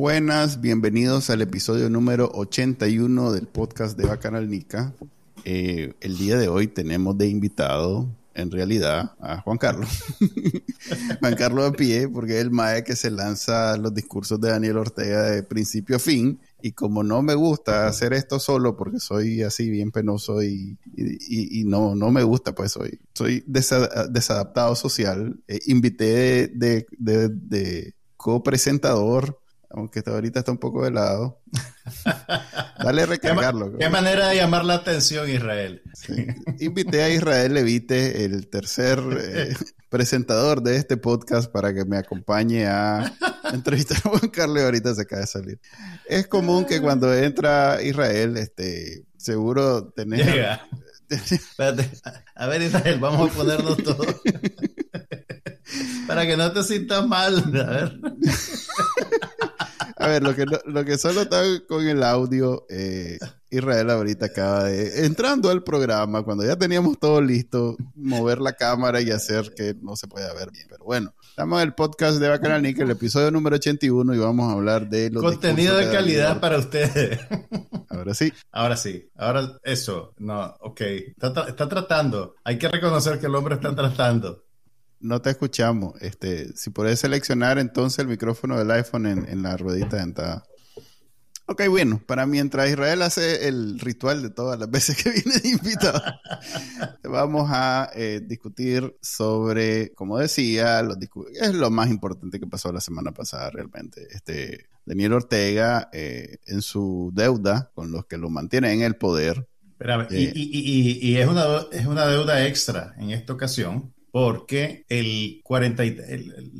Buenas, bienvenidos al episodio número 81 del podcast de Bacanal Nica. Eh, el día de hoy tenemos de invitado, en realidad, a Juan Carlos. Juan Carlos de pie, porque es el mae que se lanza los discursos de Daniel Ortega de principio a fin. Y como no me gusta hacer esto solo, porque soy así bien penoso y, no, no me gusta, pues soy, soy desadaptado social, eh, invité de, de, de copresentador aunque ahorita está un poco helado. Dale a recargarlo. ¿Qué, manera de llamar la atención, Israel? Invité a Israel Levite, el tercer eh, presentador de este podcast, para que me acompañe a entrevistar a Juan Carlos. Ahorita se acaba de salir. Es común que cuando entra Israel, este, seguro tenés... Llega. Espérate. A ver, Israel, vamos a ponernos todos. para que no te sientas mal. A ver. A ver, lo que, lo que solo está con el audio, eh, Israel ahorita acaba de, entrando al programa, cuando ya teníamos todo listo, mover la cámara y hacer que no se pueda ver bien. Pero bueno, estamos en el podcast de Bacanal el episodio número 81, y vamos a hablar de los... Contenido de, calidad para ustedes. Ahora sí. Ahora sí. Ahora eso. No, ok. Está, está tratando. Hay que reconocer que el hombre está tratando. No te escuchamos. Este, si puedes seleccionar entonces el micrófono del iPhone en, la ruedita de entrada. Ok, bueno, para mientras Israel hace el ritual de todas las veces que viene de invitado, vamos a eh, discutir sobre, como decía, es lo más importante que pasó la semana pasada realmente. Este, Daniel Ortega, eh, en su deuda con los que lo mantienen en el poder. Eh, y, es, una, es una deuda extra en esta ocasión, porque el 40,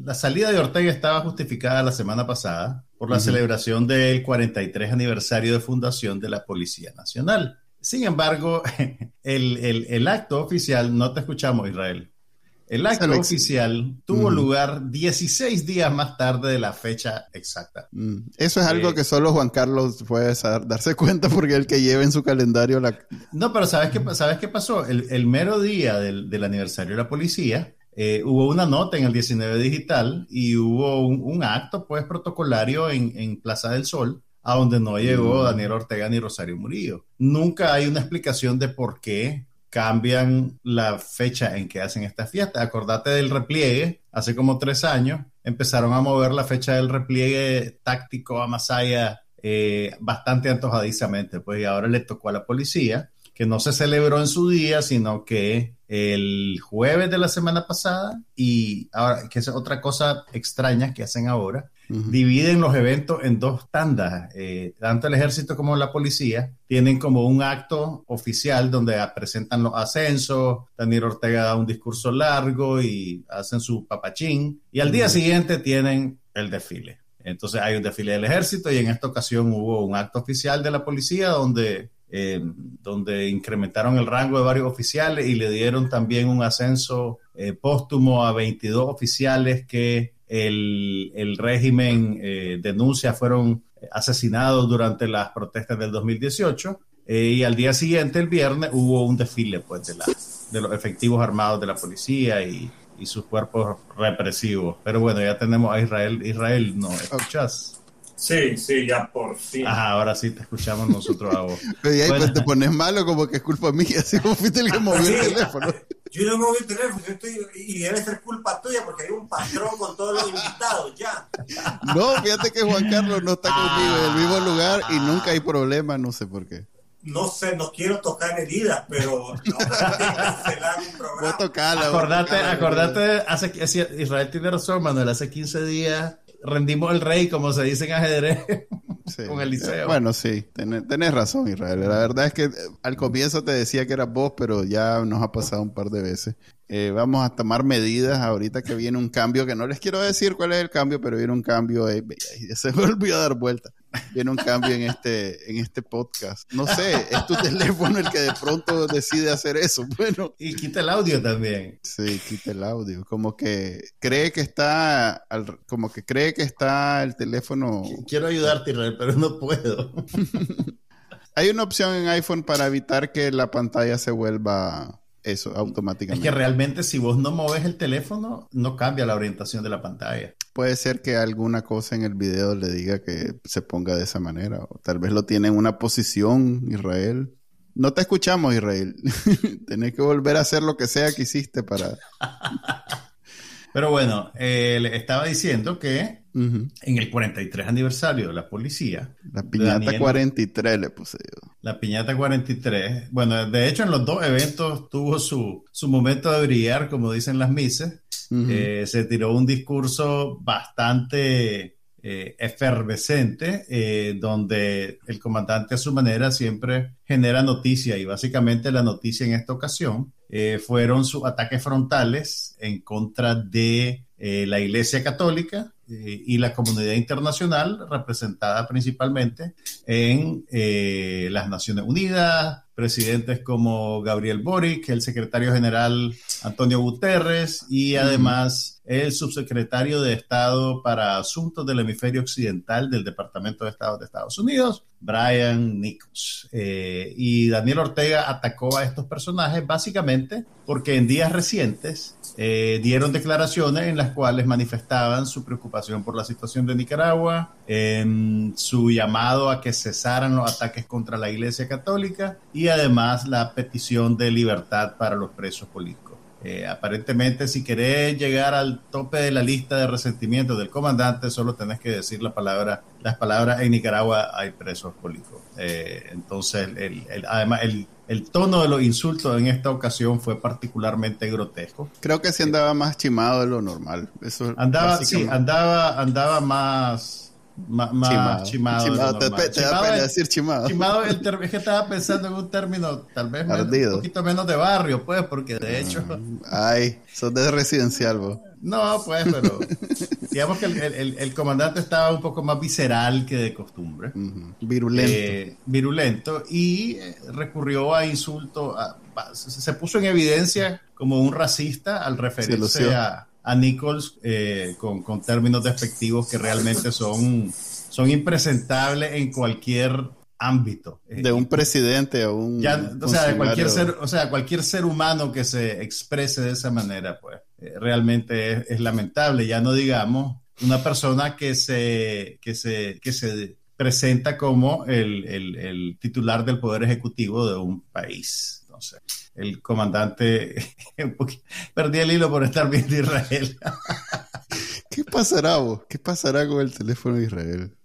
la salida de Ortega estaba justificada la semana pasada por la celebración del 43 aniversario de fundación de la Policía Nacional. Sin embargo, el, el acto oficial, no te escuchamos, Israel. El acto oficial tuvo lugar 16 días más tarde de la fecha exacta. Mm. Eso es algo eh, que solo Juan Carlos puede darse cuenta porque el que lleva en su calendario la... No, pero ¿sabes qué, ¿sabes qué pasó? El, mero día del, aniversario de la policía, eh, hubo una nota en el 19 Digital y hubo un, acto pues protocolario en, Plaza del Sol a donde no llegó mm. Daniel Ortega ni Rosario Murillo. Nunca hay una explicación de por qué cambian la fecha en que hacen esta fiesta. Acordate del repliegue, hace como tres años empezaron a mover la fecha del repliegue táctico a Masaya eh, bastante antojadizamente, pues y ahora le tocó a la policía, que no se celebró en su día, sino que el jueves de la semana pasada y ahora, que es otra cosa extraña que hacen ahora, dividen los eventos en dos tandas. Eh, tanto el ejército como la policía tienen como un acto oficial donde presentan los ascensos, Daniel Ortega da un discurso largo y hacen su papachín, y al día siguiente tienen el desfile. Entonces hay un desfile del ejército y en esta ocasión hubo un acto oficial de la policía donde, eh, donde incrementaron el rango de varios oficiales y le dieron también un ascenso eh, póstumo a 22 oficiales que el, régimen eh, denuncia fueron asesinados durante las protestas del 2018 eh, y al día siguiente, el viernes, hubo un desfile pues, de, la, de los efectivos armados de la policía y, y sus cuerpos represivos. Pero bueno, ya tenemos a Israel. Israel, ¿no escuchas? Sí, sí, ya por fin. Ajá, ahora sí te escuchamos nosotros a vos. Pero ahí pues te pones malo como que es culpa mía, así como fuiste el que movió el teléfono. Yo no moví el teléfono, yo estoy, y debe ser culpa tuya porque hay un patrón con todos los invitados, ya. No, fíjate que Juan Carlos no está conmigo en el mismo lugar y nunca hay problema, no sé por qué. No sé, no quiero tocar heridas, pero no cancelar un programa. Tocarla, acordate, acordate, hace, Israel tiene razón, Manuel, hace 15 días rendimos el rey, como se dice en ajedrez, con el liceo. Bueno, sí, tenés, razón, Israel. La verdad es que eh, al comienzo te decía que eras vos, pero ya nos ha pasado un par de veces. Eh, vamos a tomar medidas ahorita que viene un cambio, que no les quiero decir cuál es el cambio, pero viene un cambio eh, y se volvió a dar vuelta. Viene un cambio en este, en este podcast. No sé, es tu teléfono el que de pronto decide hacer eso. Bueno. Y quita el audio también. Sí, quita el audio. Como que cree que está, como que cree que está el teléfono. Quiero ayudarte, Israel, pero no puedo. Hay una opción en iPhone para evitar que la pantalla se vuelva eso automáticamente. Es que realmente si vos no moves el teléfono, no cambia la orientación de la pantalla. Puede ser que alguna cosa en el video le diga que se ponga de esa manera, o tal vez lo tiene en una posición, Israel. No te escuchamos, Israel. Tenés que volver a hacer lo que sea que hiciste para... Pero bueno, eh, le estaba diciendo que en el 43 aniversario de la policía. La piñata 43 le puse yo. La piñata 43. Bueno, de hecho en los dos eventos tuvo su, su momento de brillar, como dicen las mises. Eh, se tiró un discurso bastante eh, efervescente, eh, donde el comandante a su manera siempre genera noticia y básicamente la noticia en esta ocasión fueron sus ataques frontales en contra de la Iglesia Católica y la comunidad internacional representada principalmente en las Naciones Unidas, presidentes como Gabriel Boric, el secretario general Antonio Guterres y además el subsecretario de Estado para Asuntos del Hemisferio Occidental del Departamento de Estado de Estados Unidos, Brian Nichols. Eh, y Daniel Ortega atacó a estos personajes básicamente porque en días recientes eh, dieron declaraciones en las cuales manifestaban su preocupación por la situación de Nicaragua, en su llamado a que cesaran los ataques contra la Iglesia Católica y además la petición de libertad para los presos políticos. Eh, aparentemente, si querés llegar al tope de la lista de resentimientos del comandante, solo tenés que decir la palabra, las palabras en Nicaragua hay presos políticos. Eh, entonces, el, además, el, el, tono de los insultos en esta ocasión fue particularmente grotesco. Creo que sí andaba más chimado de lo normal. Eso andaba, sí, andaba, andaba más chimado. chimado. Te, decir chimado. Chimado el es que estaba pensando en un término tal vez un poquito menos de barrio, pues, porque de hecho. Ay, sos de residencial, vos. No, pues, pero digamos que el, el, comandante estaba un poco más visceral que de costumbre. Virulento. Eh, virulento y eh, recurrió a insultos. se puso en evidencia como un racista al referirse a a Nichols eh, con, con, términos despectivos que realmente son, son impresentables en cualquier ámbito. De un presidente a un... o, sea, de cualquier ser, o sea, cualquier ser humano que se exprese de esa manera, pues eh, realmente es, lamentable. Ya no digamos una persona que se, que se, que se presenta como el, el, el titular del poder ejecutivo de un país. El comandante, perdí el hilo por estar viendo Israel. ¿Qué pasará vos? ¿Qué pasará con el teléfono de Israel?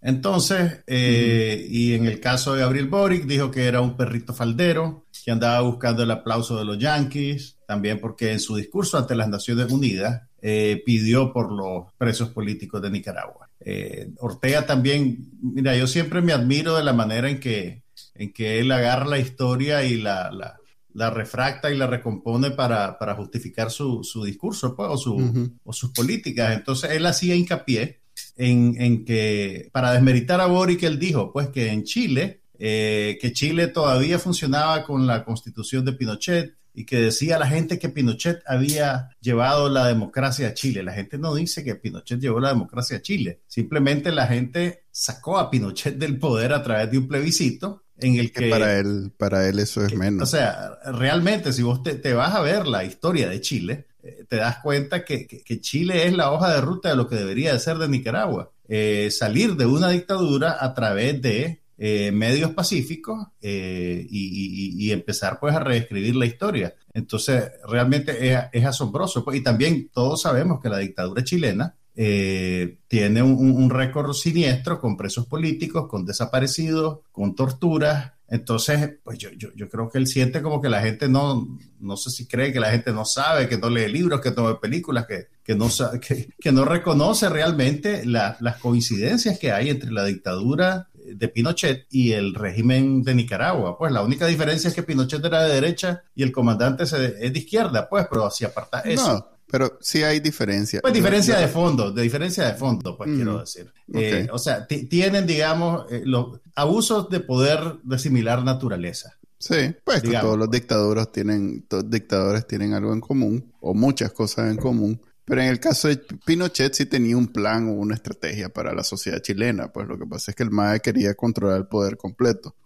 Entonces, eh, y en el caso de Gabriel Boric, dijo que era un perrito faldero, que andaba buscando el aplauso de los yanquis, también porque en su discurso ante las Naciones Unidas eh, pidió por los presos políticos de Nicaragua. Eh, Ortega también, mira, yo siempre me admiro de la manera en que, en que él agarra la historia y la, la la refracta y la recompone para, justificar su, discurso pues, o, su, o sus políticas. Entonces él hacía hincapié en, que, para desmeritar a Boric, él dijo pues que en Chile, eh, que Chile todavía funcionaba con la constitución de Pinochet y que decía la gente que Pinochet había llevado la democracia a Chile. La gente no dice que Pinochet llevó la democracia a Chile, simplemente la gente sacó a Pinochet del poder a través de un plebiscito en el que, para él para él eso es menos. O sea, realmente si vos te, vas a ver la historia de Chile, eh, te das cuenta que, Chile es la hoja de ruta de lo que debería de ser de Nicaragua. Eh, salir de una dictadura a través de eh, medios pacíficos y, empezar pues a reescribir la historia. Entonces, realmente es, asombroso. Pues, y también todos sabemos que la dictadura chilena eh, tiene un, récord siniestro con presos políticos, con desaparecidos, con torturas. Entonces, pues yo, yo, yo, creo que él siente como que la gente no, no sé si cree que la gente no sabe, que no lee libros, que no ve películas, que, que, no, que, que no reconoce realmente las coincidencias que hay entre la dictadura de Pinochet y el régimen de Nicaragua. Pues la única diferencia es que Pinochet era de derecha y el comandante es de izquierda, pues, pero si aparta eso. Pero sí hay diferencia. Pues diferencia de fondo, de diferencia de fondo, pues quiero decir. Eh, o sea, tienen, digamos, eh, los abusos de poder de similar naturaleza. Sí, pues todos los dictadores tienen, todos dictadores tienen algo en común, o muchas cosas en común. Pero en el caso de Pinochet sí tenía un plan o una estrategia para la sociedad chilena. Pues lo que pasa es que el MAE quería controlar el poder completo.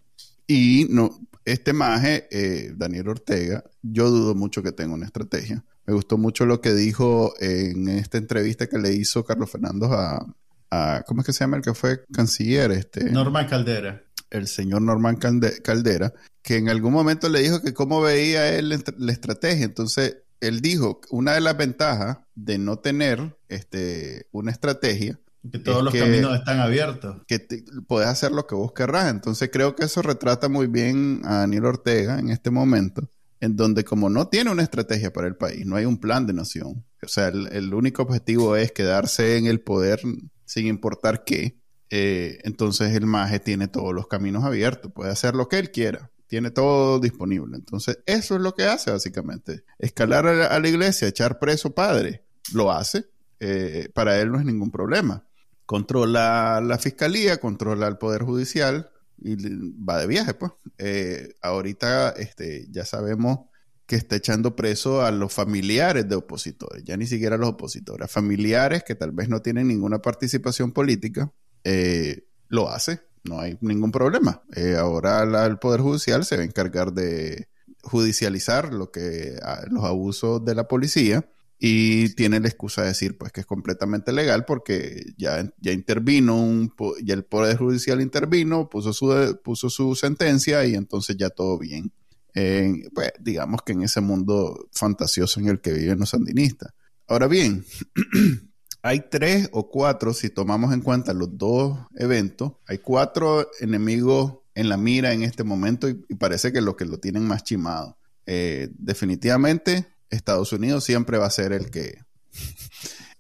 Y no, este MAE, eh, Daniel Ortega, yo dudo mucho que tenga una estrategia. Me gustó mucho lo que dijo en esta entrevista que le hizo Carlos Fernando a, a ¿cómo es que se llama el que fue canciller? Este, Norman Caldera. El señor Norman Caldera, que en algún momento le dijo que cómo veía él la estrategia. Entonces, él dijo, una de las ventajas de no tener este, una estrategia que todos los caminos están abiertos. Que puedes hacer lo que vos querrás. Entonces creo que eso retrata muy bien a Daniel Ortega en este momento, en donde como no tiene una estrategia para el país, no hay un plan de nación. O sea, el, único objetivo es quedarse en el poder sin importar qué. Eh, entonces el maje tiene todos los caminos abiertos, puede hacer lo que él quiera tiene todo disponible. Entonces, eso es lo que hace básicamente. Escalar a la, iglesia, echar preso padre, lo hace. Eh, para él no es ningún problema. Controla la fiscalía, controla el poder judicial y va de viaje, pues. Eh, ahorita este, ya sabemos que está echando preso a los familiares de opositores, ya ni siquiera a los opositores, a familiares que tal vez no tienen ninguna participación política, eh, lo hace no hay ningún problema. Eh, ahora el Poder Judicial se va a encargar de judicializar lo que, los abusos de la policía y tiene la excusa de decir pues que es completamente legal porque ya, ya intervino, un, ya el Poder Judicial intervino, puso su, puso su sentencia y entonces ya todo bien. pues digamos que en ese mundo fantasioso en el que viven los sandinistas. Ahora bien, hay tres o cuatro, si tomamos en cuenta los dos eventos, hay cuatro enemigos en la mira en este momento y, parece que los que lo tienen más chimado. Eh, definitivamente, Estados Unidos siempre va a ser el que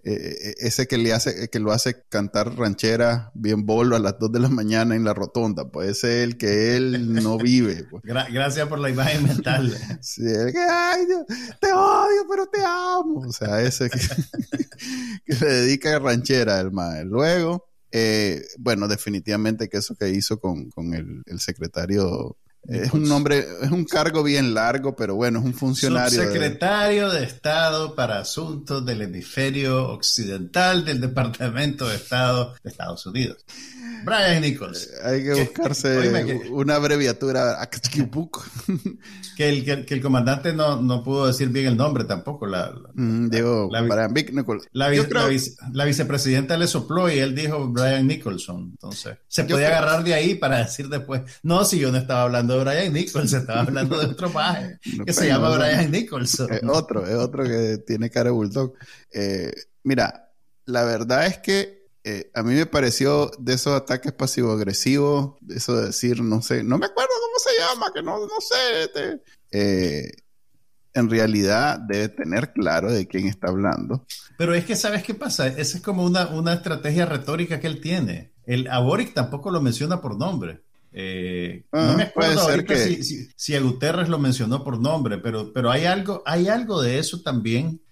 eh, ese que le hace, que lo hace cantar ranchera bien bolo a las 2 de la mañana en la rotonda, puede ser el que él no vive. Pues. gracias por la imagen mental. sí, el que, ay, te odio, pero te amo. O sea, ese que, le dedica a ranchera el mae. Luego, eh, bueno, definitivamente que eso que hizo con, con el, el secretario es un nombre, es un cargo bien largo, pero bueno, es un funcionario. Secretario de... de... Estado para Asuntos del Hemisferio Occidental del Departamento de Estado de Estados Unidos. Brian Nichols. Eh, hay que buscarse una abreviatura. que, el, que, el comandante no, no, pudo decir bien el nombre tampoco. La, mm, digo, Brian Nichols. La, la, vicepresidenta le sopló y él dijo Brian Nicholson. Entonces, se podía agarrar de ahí para decir después, no, si yo no estaba hablando de Brian Nichols, estaba hablando de otro paje que se llama Brian Nicholson. Es otro, es otro que tiene cara de bulldog. Eh, mira, la verdad es que eh, a mí me pareció de esos ataques pasivo-agresivos, eso de decir, no sé, no me acuerdo cómo se llama, que no, no sé. Este, eh, en realidad debe tener claro de quién está hablando. Pero es que, ¿sabes qué pasa? Esa es como una, una estrategia retórica que él tiene. El Aboric tampoco lo menciona por nombre. Eh, no ah, me acuerdo si, a Guterres lo mencionó por nombre, pero, pero hay, algo, hay algo de eso también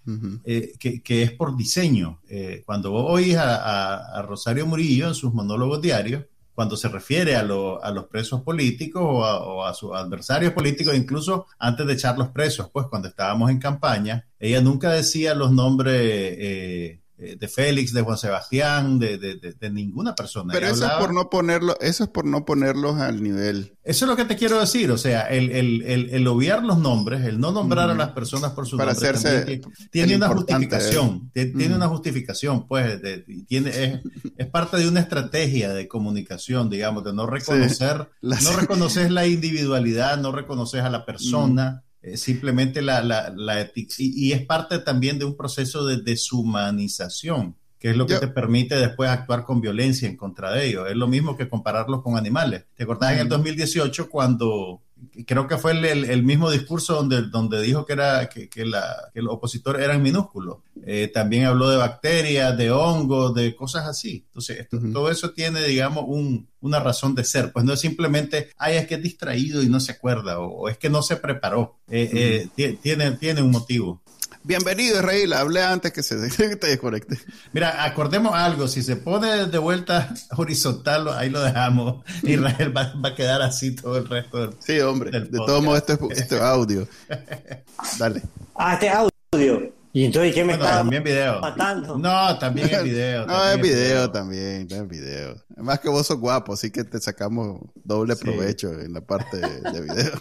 eh, que, es por diseño. Eh, cuando vos oís a, Rosario Murillo en sus monólogos diarios, cuando se refiere a, los presos políticos o a, sus adversarios políticos, incluso antes de echarlos presos, pues cuando estábamos en campaña, ella nunca decía los nombres de Félix, de Juan Sebastián, de, de, ninguna persona. Pero eso es por no ponerlo, eso es por no ponerlos al nivel. Eso es lo que te quiero decir, o sea, el, el, el, obviar los nombres, el no nombrar a las personas por su Para hacerse tiene, una justificación, tiene una justificación, pues, tiene, es, es, parte de una estrategia de comunicación, digamos, de no reconocer, no reconoces la individualidad, no reconoces a la persona. Eh, simplemente la, la, la y, y, es parte también de un proceso de deshumanización, que es lo que te permite después actuar con violencia en contra de ellos. Es lo mismo que compararlos con animales. ¿Te acordás en el 2018 cuando creo que fue el, mismo discurso donde, donde dijo que, era, que, que, la, que los opositores eran minúsculos. Eh, también habló de bacterias, de hongos, de cosas así. Entonces, todo eso tiene, digamos, un, una razón de ser. Pues no es simplemente, ay, es que es distraído y no se acuerda, o, es que no se preparó. Eh, eh, tiene, tiene un motivo. Bienvenido, Israel. Hablé antes que se te desconecte. Mira, acordemos algo. Si se pone de vuelta horizontal, ahí lo dejamos. Israel va, va a quedar así todo el resto del Sí, hombre. del De todos modos, esto es, esto es audio. Dale. Ah, este audio. ¿Y entonces qué me Bueno, está también video. matando? No, también es video. No, también es video también, no es video. Además que vos sos guapo, así que te sacamos doble Sí. provecho en la parte de, de video.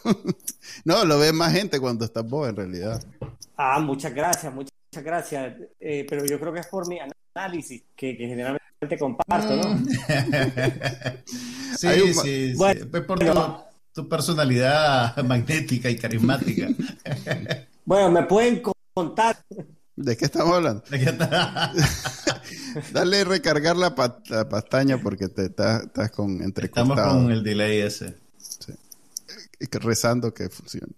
no, lo ve más gente cuando estás vos, en realidad. Ah, muchas gracias, muchas gracias. Eh, pero yo creo que es por mi análisis que, que generalmente comparto, ¿no? sí, Hay un- sí, sí. Bueno, Pues por tu, tu personalidad magnética y carismática. Bueno, me pueden co- contar. ¿De qué estamos hablando? Dale recargar la, pa- la pestaña porque te estás, estás con Estamos entrecortado. con el delay ese. y que rezando que funcione.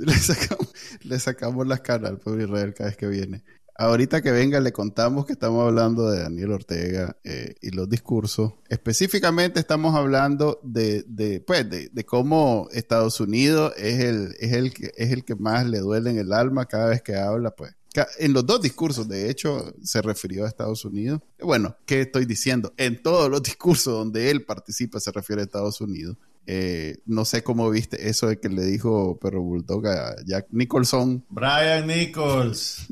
Le sacamos, le sacamos las caras al pobre Israel cada vez que viene. Ahorita que venga le contamos que estamos hablando de Daniel Ortega eh, y los discursos. Específicamente estamos hablando de, de, pues, de, de cómo Estados Unidos es el, es, el que, es el que más le duele en el alma cada vez que habla. Pues. En los dos discursos, de hecho, se refirió a Estados Unidos. Bueno, ¿qué estoy diciendo? En todos los discursos donde él participa se refiere a Estados Unidos. Eh, no sé cómo viste eso de que le dijo Perro Bulldog a Jack Nicholson. Brian Nichols.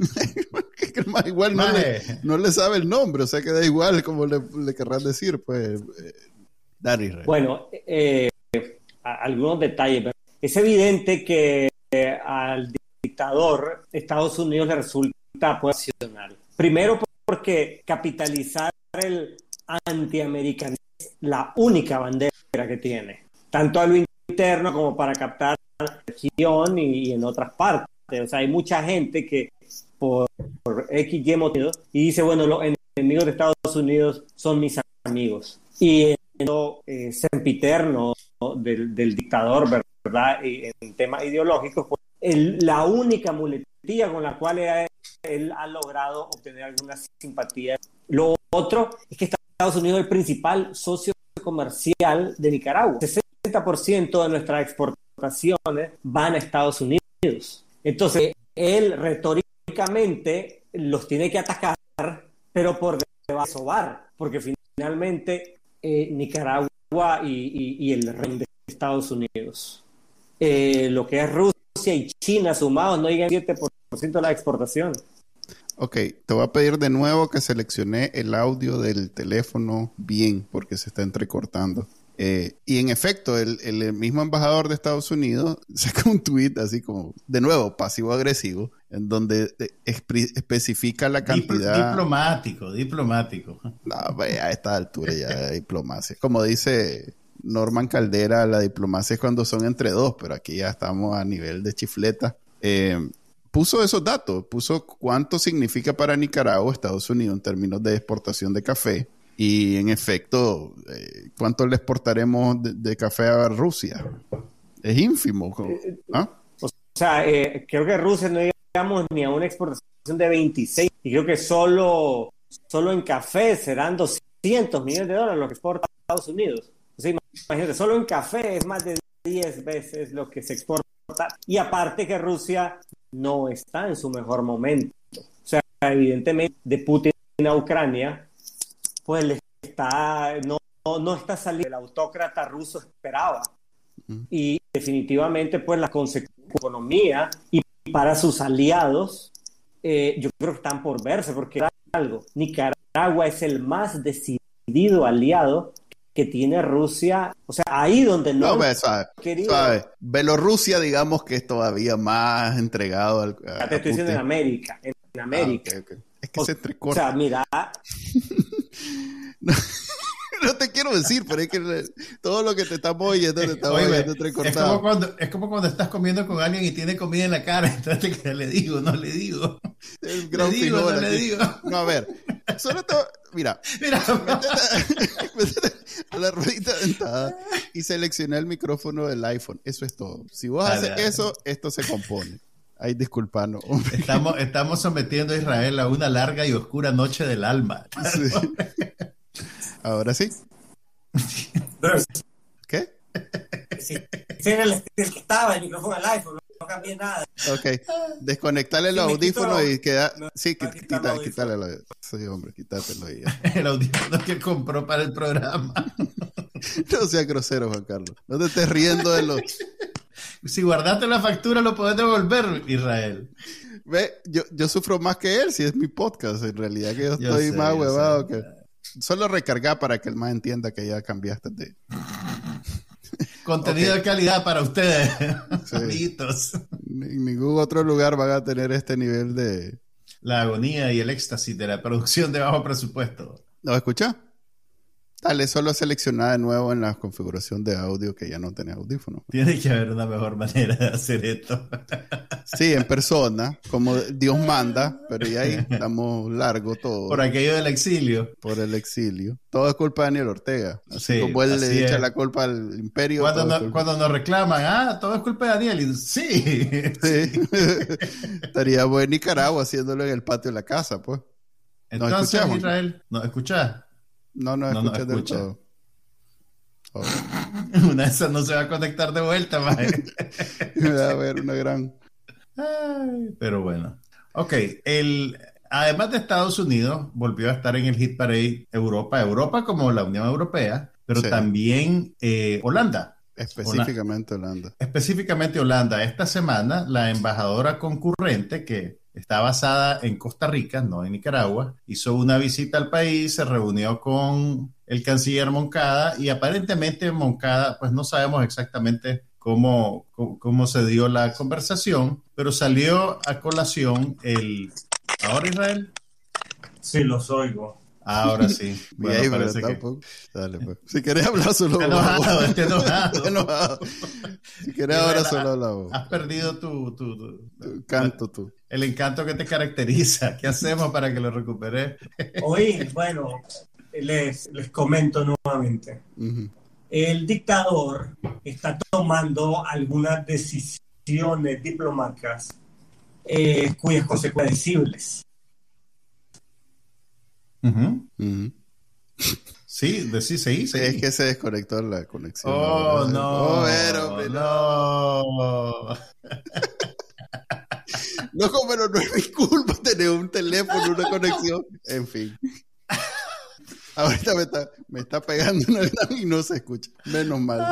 que el más igual no le, no le sabe el nombre, o sea que da igual como le, le querrás decir, pues. Eh, Dar Israel. Bueno, eh, algunos detalles. pero Es evidente que eh, al dictador Estados Unidos le resulta pues. Primero porque capitalizar el antiamericanismo es la única bandera que tiene, tanto a lo interno como para captar región y, y en otras partes. O sea, hay mucha gente que por, por X y motivo y dice, bueno, los enemigos de Estados Unidos son mis amigos. Y siendo eh, sempiterno del, del dictador, ¿verdad? Y en temas ideológicos, pues, la única muletilla con la cual él, él ha logrado obtener alguna simpatía. Lo otro es que Estados Unidos es el principal socio comercial de Nicaragua. 60% de nuestras exportaciones van a Estados Unidos. Entonces, él retóricamente los tiene que atacar, pero por debajo de sobar, porque finalmente eh, Nicaragua y, el reino de Estados Unidos, eh, lo que es Rusia y China sumados, no llegan al 7% de la exportación. Ok, te voy a pedir de nuevo que seleccione el audio del teléfono bien, porque se está entrecortando. Eh, y en efecto, el, el mismo embajador de Estados Unidos saca un tweet así como, de nuevo, pasivo-agresivo, en donde eh, especifica la cantidad... diplomático, diplomático. No, a esta altura ya de diplomacia. Como dice Norman Caldera, la diplomacia es cuando son entre dos, pero aquí ya estamos a nivel de chifleta. Eh, puso esos datos, puso cuánto significa para Nicaragua, Estados Unidos, en términos de exportación de café. Y en efecto, eh, ¿cuánto le exportaremos de, de café a Rusia? Es ínfimo. ¿Ah? O sea, eh, creo que Rusia no llegamos ni a una exportación de 26 y creo que solo, solo en café serán 200 millones de dólares lo que exporta a Estados Unidos. O sea, imagínate, solo en café es más de 10 veces lo que se exporta. Y aparte que Rusia no está en su mejor momento. O sea, evidentemente de Putin a Ucrania, pues le está, no, no, está saliendo el autócrata ruso esperaba. Y definitivamente, pues la consecuencia economía y para sus aliados, eh, yo creo que están por verse, porque algo, Nicaragua es el más decidido aliado que tiene Rusia, o sea, ahí donde no, No, querido- suave. Bielorrusia, digamos que es todavía más entregado al. a- Ya te a estoy diciendo en. América, en Ah, América. ok, ok. Es que O- se O entrecorta. sea, mira, No te quiero decir, pero es que todo lo que te estamos oyendo te estamos Oye, oyendo es, como entrecortado. cuando, es como cuando estás comiendo con alguien y tiene comida en la cara, entonces que le digo, no le digo. Le digo, no le digo. No, a ver, solo te... Mira, Mira, métete, a la ruedita dentada y selecciona el micrófono del iPhone. Eso es todo. Si vos Dale, haces dale. eso, esto se compone. Ay, disculpanos. estamos, estamos sometiendo a Israel a una larga y oscura noche del alma. Sí. Ahora sí. ¿Qué? si era el, el que estaba, el micrófono del iPhone, no cambié nada. Ok, desconectarle los Sí, audífonos quito- y queda... Sí, me quita, quita el audífono. quítale los... Sí, hombre, quítatelo y ya. El audífono que compró para el programa. No seas grosero, Juan Carlos. No te estés riendo de los... Si guardaste la factura, lo podés devolver, Israel. Ve, yo, yo sufro más que él si es mi podcast. En realidad que yo Yo estoy sé, más yo huevado sé. que... Solo recargar para que el más entienda que ya cambiaste de... Contenido de calidad para ustedes, Sí. amiguitos. En ningún otro lugar van a tener este nivel de... La agonía y el éxtasis de la producción de bajo presupuesto. ¿No escucha? Dale, solo seleccionar de nuevo en la configuración de audio que ya no tenés audífono. Tiene que haber una mejor manera de hacer esto. Sí, en persona, como Dios manda, pero ya ahí estamos largo todo Por aquello del exilio. por el exilio. Todo es culpa de Daniel Ortega. Así Sí, como él así le echa es. la culpa al imperio. Cuando, no- nos reclaman, ah, todo es culpa de Daniel. Y, sí. Sí. Estaría buen Nicaragua haciéndolo en el patio de la casa, pues. Entonces. Israel, ¿nos escuchás? No, no, No nos escuchas del escucha. todo. Oh, Una de esas no se va a conectar de vuelta, va a haber una gran... Ay, pero bueno. Ok, el, además de Estados Unidos, volvió a estar en el hit parade Europa, Europa como la Unión Europea, pero Sí. también eh, Holanda. Específicamente Holanda. Específicamente Holanda. Esta semana, la embajadora concurrente, que está basada en Costa Rica, no en Nicaragua, hizo una visita al país, se reunió con el canciller Moncada y aparentemente Moncada, pues no sabemos exactamente cómo, cómo, cómo se dio la conversación, pero salió a colación el... ¿Ahora Israel? Sí, los oigo. Ahora sí. Bueno, ahí, parece que- tampoco- Dale, pues. Si querés hablar solo enojado, está enojado. Enojado. Si querés ahora solo habla vos. Has perdido tu, tu- tu- Tu Canto tú. El encanto que te caracteriza. ¿Qué hacemos para que lo recuperes? Hoy, bueno, les, les comento nuevamente. El dictador está tomando algunas decisiones diplomáticas eh, cuyas consecuencias. Ujú. Sí, de sí, sí, sí. Es que se desconectó la conexión. Oh, ¿verdad? no. Oh, pero, no. No. Loco, pero no es mi culpa tener un teléfono, una conexión. En fin. Ahorita me está, me está pegando una y no se escucha. Menos mal.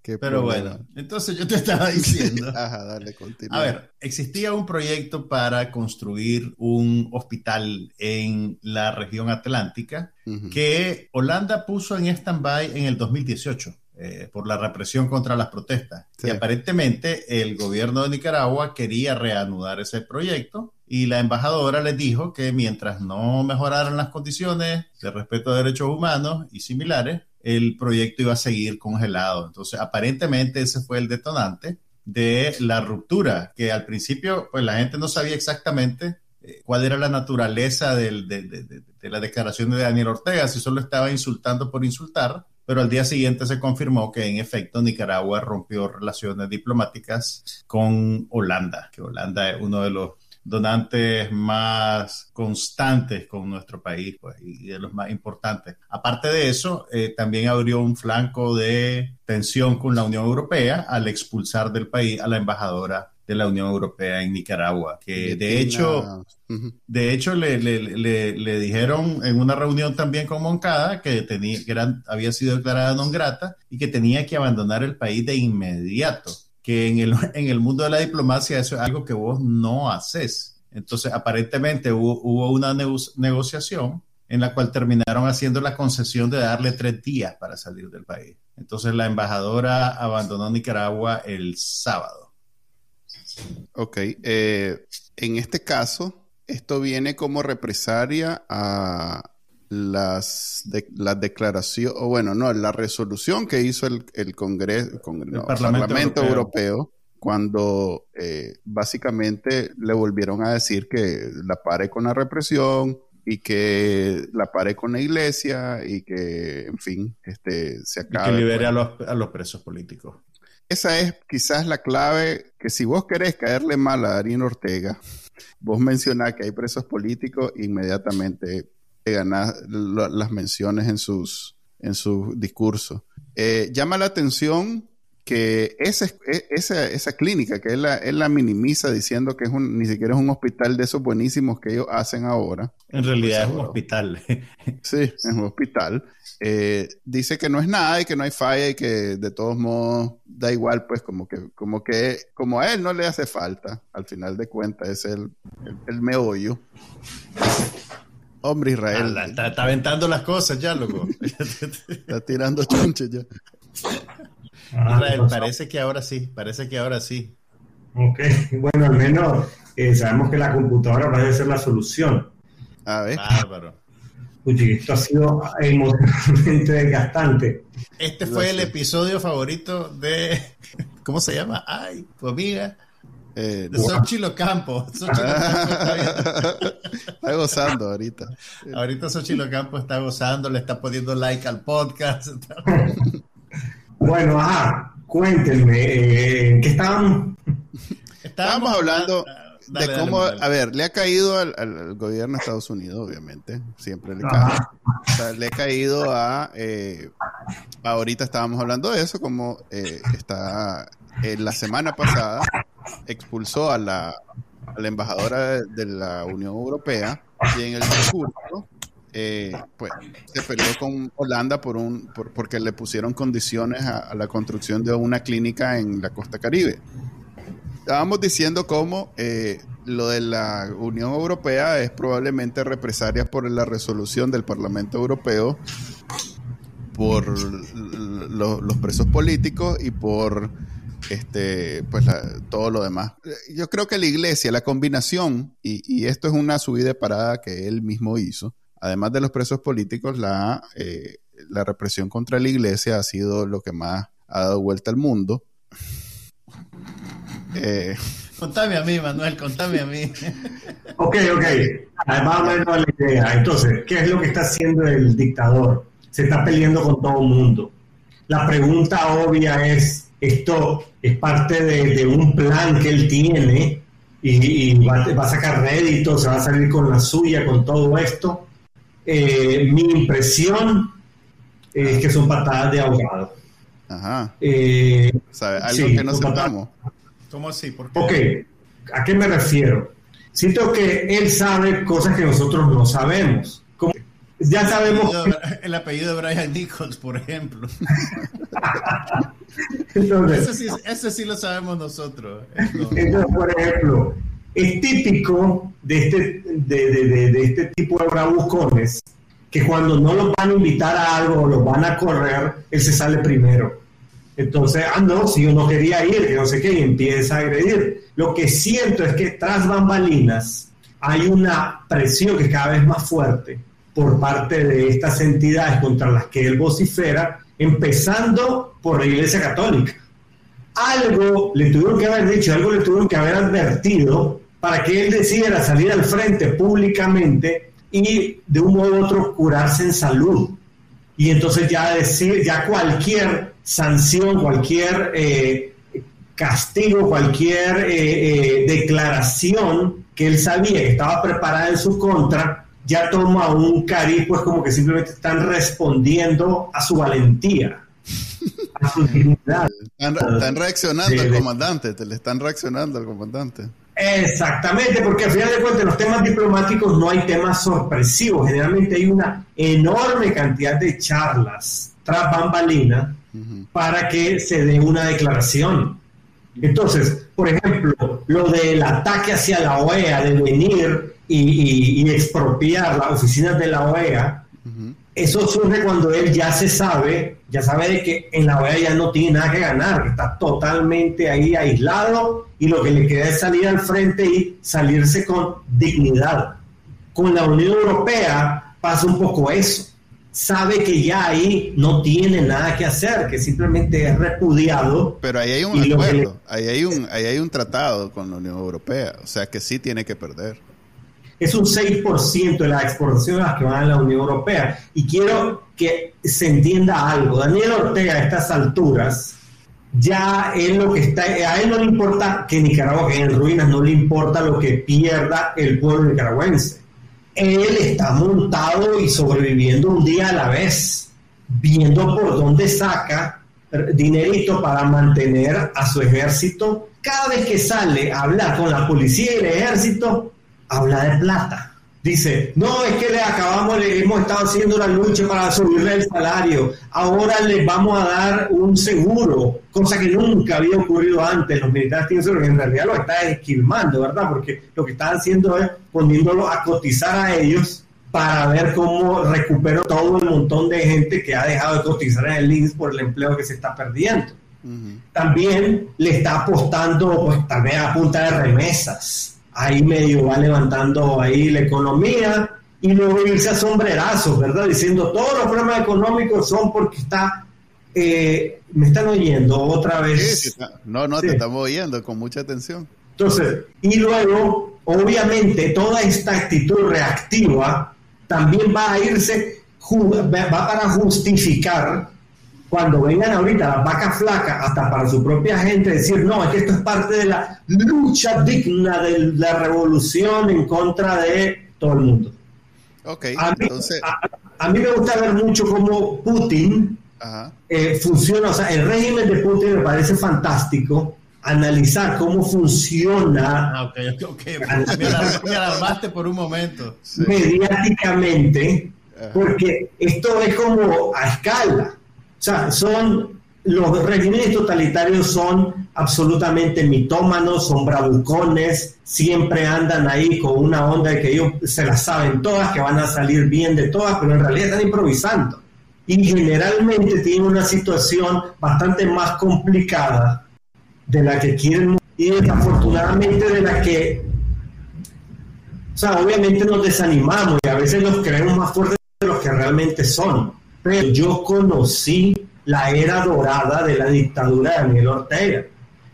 Qué Pero problema. bueno, entonces yo te estaba diciendo. Ajá, dale, continúa. A ver, existía un proyecto para construir un hospital en la región atlántica que Holanda puso en stand-by en el 2018 eh, por la represión contra las protestas. Sí. Y aparentemente el gobierno de Nicaragua quería reanudar ese proyecto y la embajadora les dijo que mientras no mejoraran las condiciones de respeto a derechos humanos y similares, el proyecto iba a seguir congelado. Entonces, aparentemente ese fue el detonante de la ruptura, que al principio pues la gente no sabía exactamente eh, cuál era la naturaleza del- de, de- de- de la declaración de Daniel Ortega, si solo estaba insultando por insultar, pero al día siguiente se confirmó que en efecto Nicaragua rompió relaciones diplomáticas con Holanda, que Holanda es uno de los donantes más constantes con nuestro país pues, y de los más importantes. Aparte de eso, eh, también abrió un flanco de tensión con la Unión Europea al expulsar del país a la embajadora de la Unión Europea en Nicaragua, que de hecho de hecho, le, le- le- le dijeron en una reunión también con Moncada que, tenía, que había sido declarada non grata y que tenía que abandonar el país de inmediato. Que en el, en el mundo de la diplomacia eso es algo que vos no haces. Entonces, aparentemente hubo, hubo una nego- negociación en la cual terminaron haciendo la concesión de darle tres días para salir del país. Entonces, la embajadora abandonó Nicaragua el sábado. Ok. eh, en este caso, esto viene como represalia a las, de- las declaraciones, o bueno, no, la resolución que hizo el, el Congreso, el, Congre- no, Parlamento Parlamento Europeo. Europeo, cuando eh, básicamente le volvieron a decir que la pare con la represión y que la pare con la iglesia y que, en fin, este, se Y que acabe. libere a los, a los presos políticos. Esa es quizás la clave que si vos querés caerle mal a Darín Ortega, vos mencionás que hay presos políticos, inmediatamente te ganás las menciones en sus, en sus discursos. Eh, llama la atención que ese, e, esa, esa clínica, que él la, él la minimiza diciendo que es un, ni siquiera es un hospital de esos buenísimos que ellos hacen ahora. En realidad es un hospital. Sí, es un hospital. Eh, dice que no es nada y que no hay falla y que de todos modos da igual, pues como que, como que, como a él no le hace falta, al final de cuentas es el, el, meollo. Hombre Israel. está, aventando las cosas ya, loco. está tirando chonches ya. Ah, Israel, parece que ahora sí, parece que ahora sí. Ok, bueno, al menos eh, sabemos que la computadora va a ser la solución. A ver. Bárbaro. Uy, esto ha sido emocionalmente desgastante. Este fue el episodio favorito de. ¿Cómo se llama? Ay, tu amiga. Eh, de Xochitl Campo. está, gozando ahorita. Ahorita Xochitl Campo está gozando, le está poniendo like al podcast. bueno, ajá, cuéntenme, eh, ¿en qué estábamos? Estábamos hablando de cómo, a ver, le ha caído al, gobierno de Estados Unidos, obviamente, siempre le cae. le ha caído a, eh, ahorita estábamos hablando de eso, como eh, está, la semana pasada expulsó a la, a la embajadora de la Unión Europea y en el discurso eh, pues se peleó con Holanda por un porque le pusieron condiciones a, la construcción de una clínica en la costa caribe. Estábamos diciendo cómo eh, lo de la Unión Europea es probablemente represalia por la resolución del Parlamento Europeo por los presos políticos y por este pues todo lo demás. Yo creo que la iglesia, la combinación, y, esto es una subida parada que él mismo hizo, además de los presos políticos, la, eh, la represión contra la iglesia ha sido lo que más ha dado vuelta al mundo. Eh, contame a mí, Manuel, contame a mí. ok, ok. Además, menos la idea. Entonces, ¿qué es lo que está haciendo el dictador? Se está peleando con todo el mundo. La pregunta obvia es, ¿esto es parte de, un plan que él tiene y, va, va, a sacar rédito, se va a salir con la suya, con todo esto? Eh, mi impresión es que son patadas de ahogado. Ajá. Eh, Algo que no sepamos. ¿Cómo así? ¿Por Ok, ¿a qué me refiero? Siento que él sabe cosas que nosotros no sabemos. ya sabemos. El apellido, de Brian Nichols, por ejemplo. Entonces, ese, sí, lo sabemos nosotros. Entonces, por ejemplo, es típico de este, de, este tipo de bravucones que cuando no los van a invitar a algo o los van a correr, él se sale primero. Entonces, ah, no, si yo no quería ir, que no sé qué, y empieza a agredir. Lo que siento es que tras bambalinas hay una presión que es cada vez más fuerte por parte de estas entidades contra las que él vocifera, empezando por la Iglesia Católica. Algo le tuvieron que haber dicho, algo le tuvieron que haber advertido para que él decidiera salir al frente públicamente y de un modo u otro curarse en salud. Y entonces ya decir, ya cualquier sanción, cualquier eh, castigo, cualquier eh, eh, declaración que él sabía que estaba preparada en su contra, ya toma un cariz, pues como que simplemente están respondiendo a su valentía. A su dignidad. Están, reaccionando al comandante, te le están reaccionando al comandante. Exactamente, porque al final de cuentas en los temas diplomáticos no hay temas sorpresivos, generalmente hay una enorme cantidad de charlas tras para que se dé una declaración. Entonces, por ejemplo, lo del ataque hacia la OEA, de venir y, expropiar las oficinas de la OEA, eso surge cuando él ya se sabe, ya sabe de que en la OEA ya no tiene nada que ganar, que está totalmente ahí aislado y lo que le queda es salir al frente y salirse con dignidad. Con la Unión Europea pasa un poco eso. Sabe que ya ahí no tiene nada que hacer, que simplemente es repudiado. Pero ahí hay un acuerdo, ahí, hay un, ahí hay un tratado con la Unión Europea, o sea que sí tiene que perder es un 6% de las exportaciones que van a la Unión Europea. Y quiero que se entienda algo. Daniel Ortega a estas alturas, ya él lo que está, a él no le importa que Nicaragua quede en ruinas, no le importa lo que pierda el pueblo nicaragüense. Él está montado y sobreviviendo un día a la vez, viendo por dónde saca dinerito para mantener a su ejército. Cada vez que sale a hablar con la policía y el ejército, habla de plata. Dice, no, es que le acabamos, le hemos estado haciendo la lucha para subirle el salario. Ahora les vamos a dar un seguro, cosa que nunca había ocurrido antes. Los militares tienen seguro, en realidad lo está esquilmando, ¿verdad? Porque lo que están haciendo es poniéndolo a cotizar a ellos para ver cómo recupero todo el montón de gente que ha dejado de cotizar en el INS por el empleo que se está perdiendo. También le está apostando, pues vez a punta de remesas ahí medio va levantando ahí la economía y luego irse a sombrerazos, ¿verdad? Diciendo todos los problemas económicos son porque está, eh, me están oyendo otra vez. no, no, te estamos oyendo con mucha atención. Entonces, y luego, obviamente, toda esta actitud reactiva también va a irse, va para justificar cuando vengan ahorita las vacas flacas, hasta para su propia gente, decir, no, es que esto es parte de la lucha digna de la revolución en contra de todo el mundo. Ok, a mí, entonces... A, mí me gusta ver mucho cómo Putin eh, funciona, o sea, el régimen de Putin me parece fantástico, analizar cómo funciona. Ah, ok, ok, me, alarmaste por un momento. Mediáticamente, porque esto es como a escala. Sea, son los regímenes totalitarios son absolutamente mitómanos, son bravucones, siempre andan ahí con una onda de que ellos se las saben todas, que van a salir bien de todas, pero en realidad están improvisando. Y generalmente tienen una situación bastante más complicada de la que quieren y desafortunadamente de la que, o sea, obviamente nos desanimamos y a veces los creemos más fuertes de los que realmente son pero yo conocí la era dorada de la dictadura de Daniel Ortega.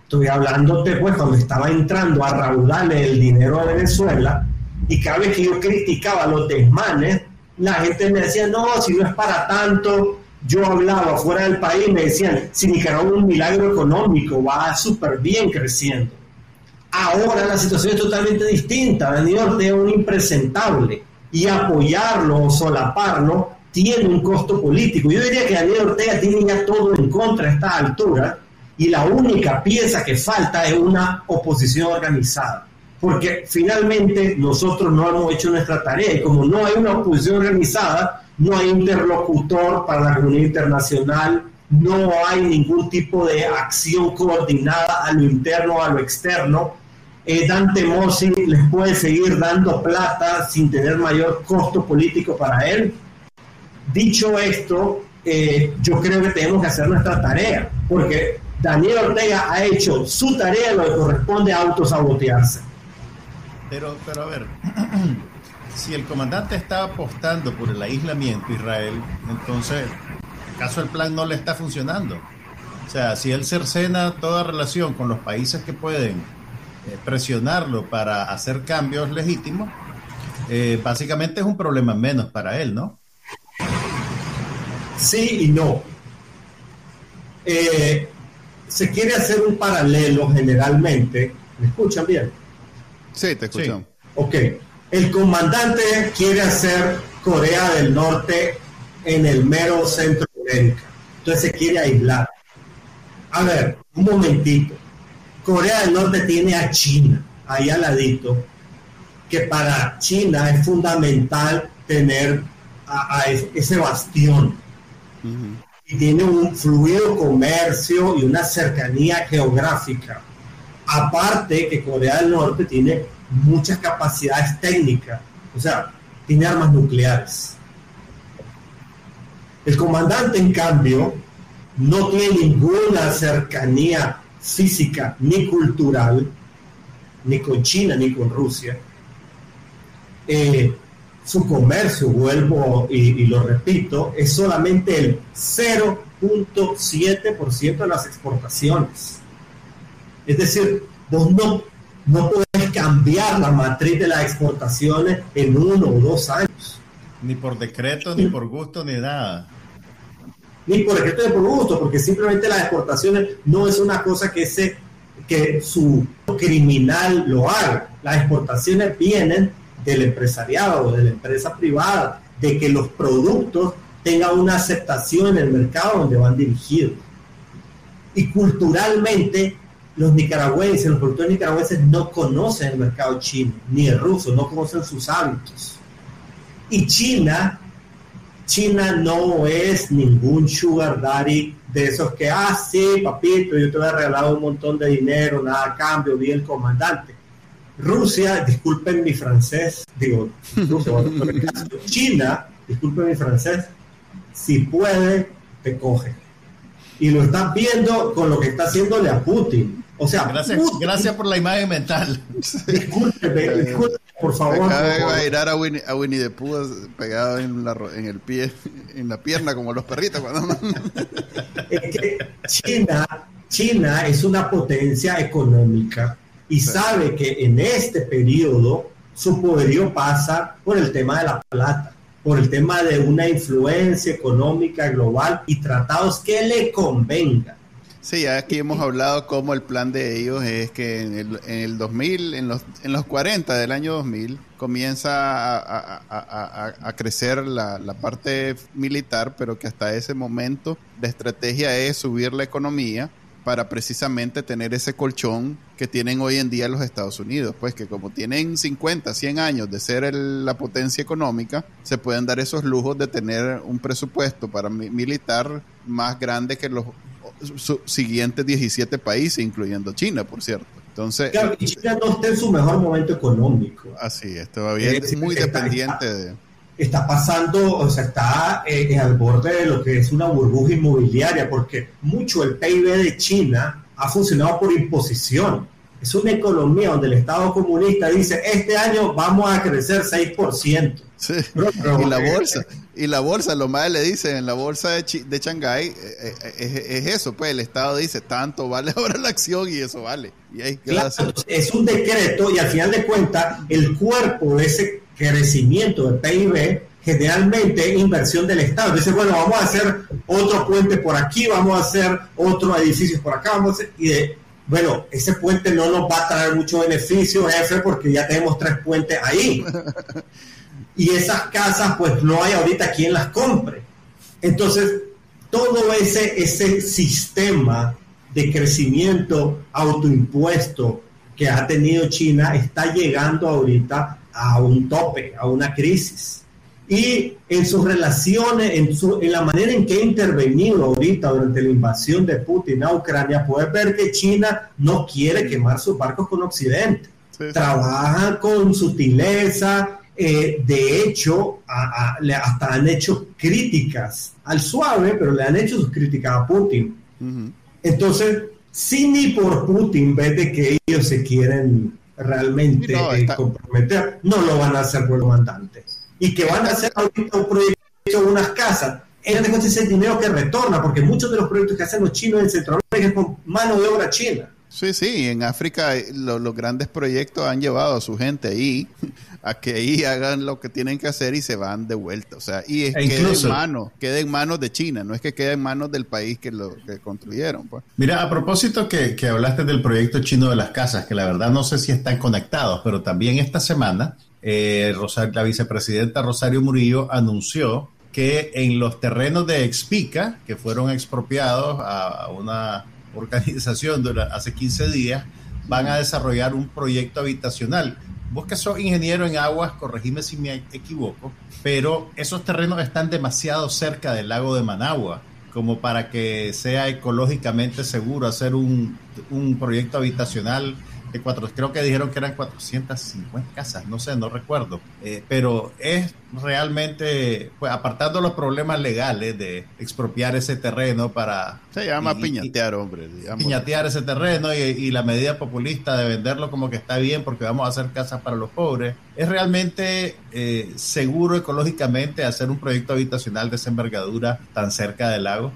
Estoy hablándote pues cuando estaba entrando a raudarle el dinero a Venezuela y cada vez que yo criticaba los desmanes, la gente me decía, no, si no es para tanto, yo hablaba fuera del país y me decían, si Nicaragua es un milagro económico, va súper bien creciendo. Ahora la situación es totalmente distinta, Daniel Ortega es un impresentable y apoyarlo o solaparlo tiene un costo político. Yo diría que Daniel Ortega tiene ya todo en contra a esta altura y la única pieza que falta es una oposición organizada. Porque finalmente nosotros no hemos hecho nuestra tarea y como no hay una oposición organizada, no hay interlocutor para la comunidad internacional, no hay ningún tipo de acción coordinada a lo interno a lo externo. Eh, Dante Mossi les puede seguir dando plata sin tener mayor costo político para él Dicho esto, eh, yo creo que tenemos que hacer nuestra tarea, porque Daniel Ortega ha hecho su tarea, lo que corresponde a autosabotearse. Pero, pero a ver, si el comandante está apostando por el aislamiento Israel, entonces, ¿acaso el plan no le está funcionando? O sea, si él cercena toda relación con los países que pueden eh, presionarlo para hacer cambios legítimos, eh, básicamente es un problema menos para él, ¿no? Sí y no. Eh, se quiere hacer un paralelo generalmente. ¿Me escuchan bien? Sí, te escuchan. Ok. El comandante quiere hacer Corea del Norte en el mero centro de América. Entonces se quiere aislar. A ver, un momentito. Corea del Norte tiene a China, ahí al ladito, que para China es fundamental tener a ese bastión y tiene un fluido comercio y una cercanía geográfica. Aparte que Corea del Norte tiene muchas capacidades técnicas, o sea, tiene armas nucleares. El comandante, en cambio, no tiene ninguna cercanía física ni cultural, ni con China ni con Rusia. Eh, su comercio, vuelvo y, lo repito, es solamente el 0.7% de las exportaciones. Es decir, vos no, no podés cambiar la matriz de las exportaciones en uno o dos años. Ni por decreto, ni por gusto, ni nada. Ni por decreto, ni por gusto, porque simplemente las exportaciones no es una cosa que, se, que su criminal lo haga. Las exportaciones vienen del empresariado o de la empresa privada, de que los productos tengan una aceptación en el mercado donde van dirigidos. Y culturalmente, los nicaragüenses, los productores nicaragüenses no conocen el mercado chino, ni el ruso, no conocen sus hábitos. Y China, China no es ningún sugar daddy de esos que, ah, sí, papito, yo te voy a regalar un montón de dinero, nada a cambio, vi el comandante. Rusia, disculpen mi francés, digo, Rusia, China, disculpen mi francés, si puede, te coge. Y lo estás viendo con lo que está haciéndole a Putin. O sea, gracias, gracias por la imagen mental. Discúlpeme, discúlpeme, por favor. Acaba de bailar a Winnie, a Winnie the Pooh pegado en, la, en el pie, en la pierna, como los perritos. Cuando... es que China, China es una potencia económica y sabe que en este periodo su poderío pasa por el tema de la plata por el tema de una influencia económica global y tratados que le convengan. Sí, aquí hemos hablado cómo el plan de ellos es que en el, en el 2000, en los, en los 40 del año 2000, comienza a, a, a, crecer la, la, parte militar, pero que hasta ese momento la estrategia es subir la economía para precisamente tener ese colchón que tienen hoy en día los Estados Unidos, pues que como tienen 50, 100 años de ser la potencia económica, se pueden dar esos lujos de tener un presupuesto para militar más grande que los siguientes 17 países, incluyendo China, por cierto. Entonces, claro, China no está en su mejor momento económico. Así es, todavía es, muy dependiente de está pasando, o sea, está eh, al borde de lo que es una burbuja inmobiliaria, porque mucho el PIB de China ha funcionado por imposición. Es una economía donde el Estado comunista dice, este año vamos a crecer 6%. Sí. y la bolsa, y la bolsa, lo más le dicen en la bolsa de, de Shanghái eh, eh, es, eso, pues el Estado dice, tanto vale ahora la acción y eso vale. Y ahí es un decreto y al final de cuentas el cuerpo de ese crecimiento del PIB, generalmente inversión del Estado. Dice, bueno, vamos a hacer otro puente por aquí, vamos a hacer otro edificio por acá, vamos a hacer, y de, bueno, ese puente no nos va a traer mucho beneficio, jefe, porque ya tenemos tres puentes ahí. Y esas casas, pues no hay ahorita quien las compre. Entonces, todo ese, ese sistema de crecimiento autoimpuesto que ha tenido China está llegando ahorita a un tope, a una crisis. Y en sus relaciones, en, su, en la manera en que ha intervenido ahorita durante la invasión de Putin a Ucrania, puedes ver que China no quiere quemar sus barcos con Occidente. Trabaja con sutileza, eh, de hecho, hasta han hecho críticas al suave, pero le han hecho sus críticas a Putin. Entonces, si ni por Putin ves de que ellos se quieren realmente eh, comprometer, no lo van a hacer por mandante. Y que van a hacer ahorita un proyecto unas casas. Ellos de ese dinero que retorna, porque muchos de los proyectos que hacen los chinos en Centroamérica es con mano de obra china. Sí, sí, en África eh, los grandes proyectos han llevado a su gente ahí a que ahí hagan lo que tienen que hacer y se van de vuelta. O sea, y es que quede en manos, quede en manos de China, no es que quede en manos del país que lo que construyeron. Pues. Mira, a propósito que, que hablaste del proyecto chino de las casas, que la verdad no sé si están conectados, pero también esta semana eh, la vicepresidenta Rosario Murillo anunció que en los terrenos de Expica, que fueron expropiados a una organización hace 15 días, van a desarrollar un proyecto habitacional. Vos que sos ingeniero en aguas, corregime si me equivoco, pero esos terrenos están demasiado cerca del lago de Managua como para que sea ecológicamente seguro hacer un, un proyecto habitacional de cuatro, creo que dijeron que eran 450 casas, no sé, no recuerdo, eh, pero es realmente, pues apartando los problemas legales de expropiar ese terreno para... Se llama piñatear, hombre. Piñatear ese terreno y, la medida populista de venderlo como que está bien porque vamos a hacer casas para los pobres. ¿Es realmente eh, seguro ecológicamente hacer un proyecto habitacional de esa envergadura tan cerca del lago?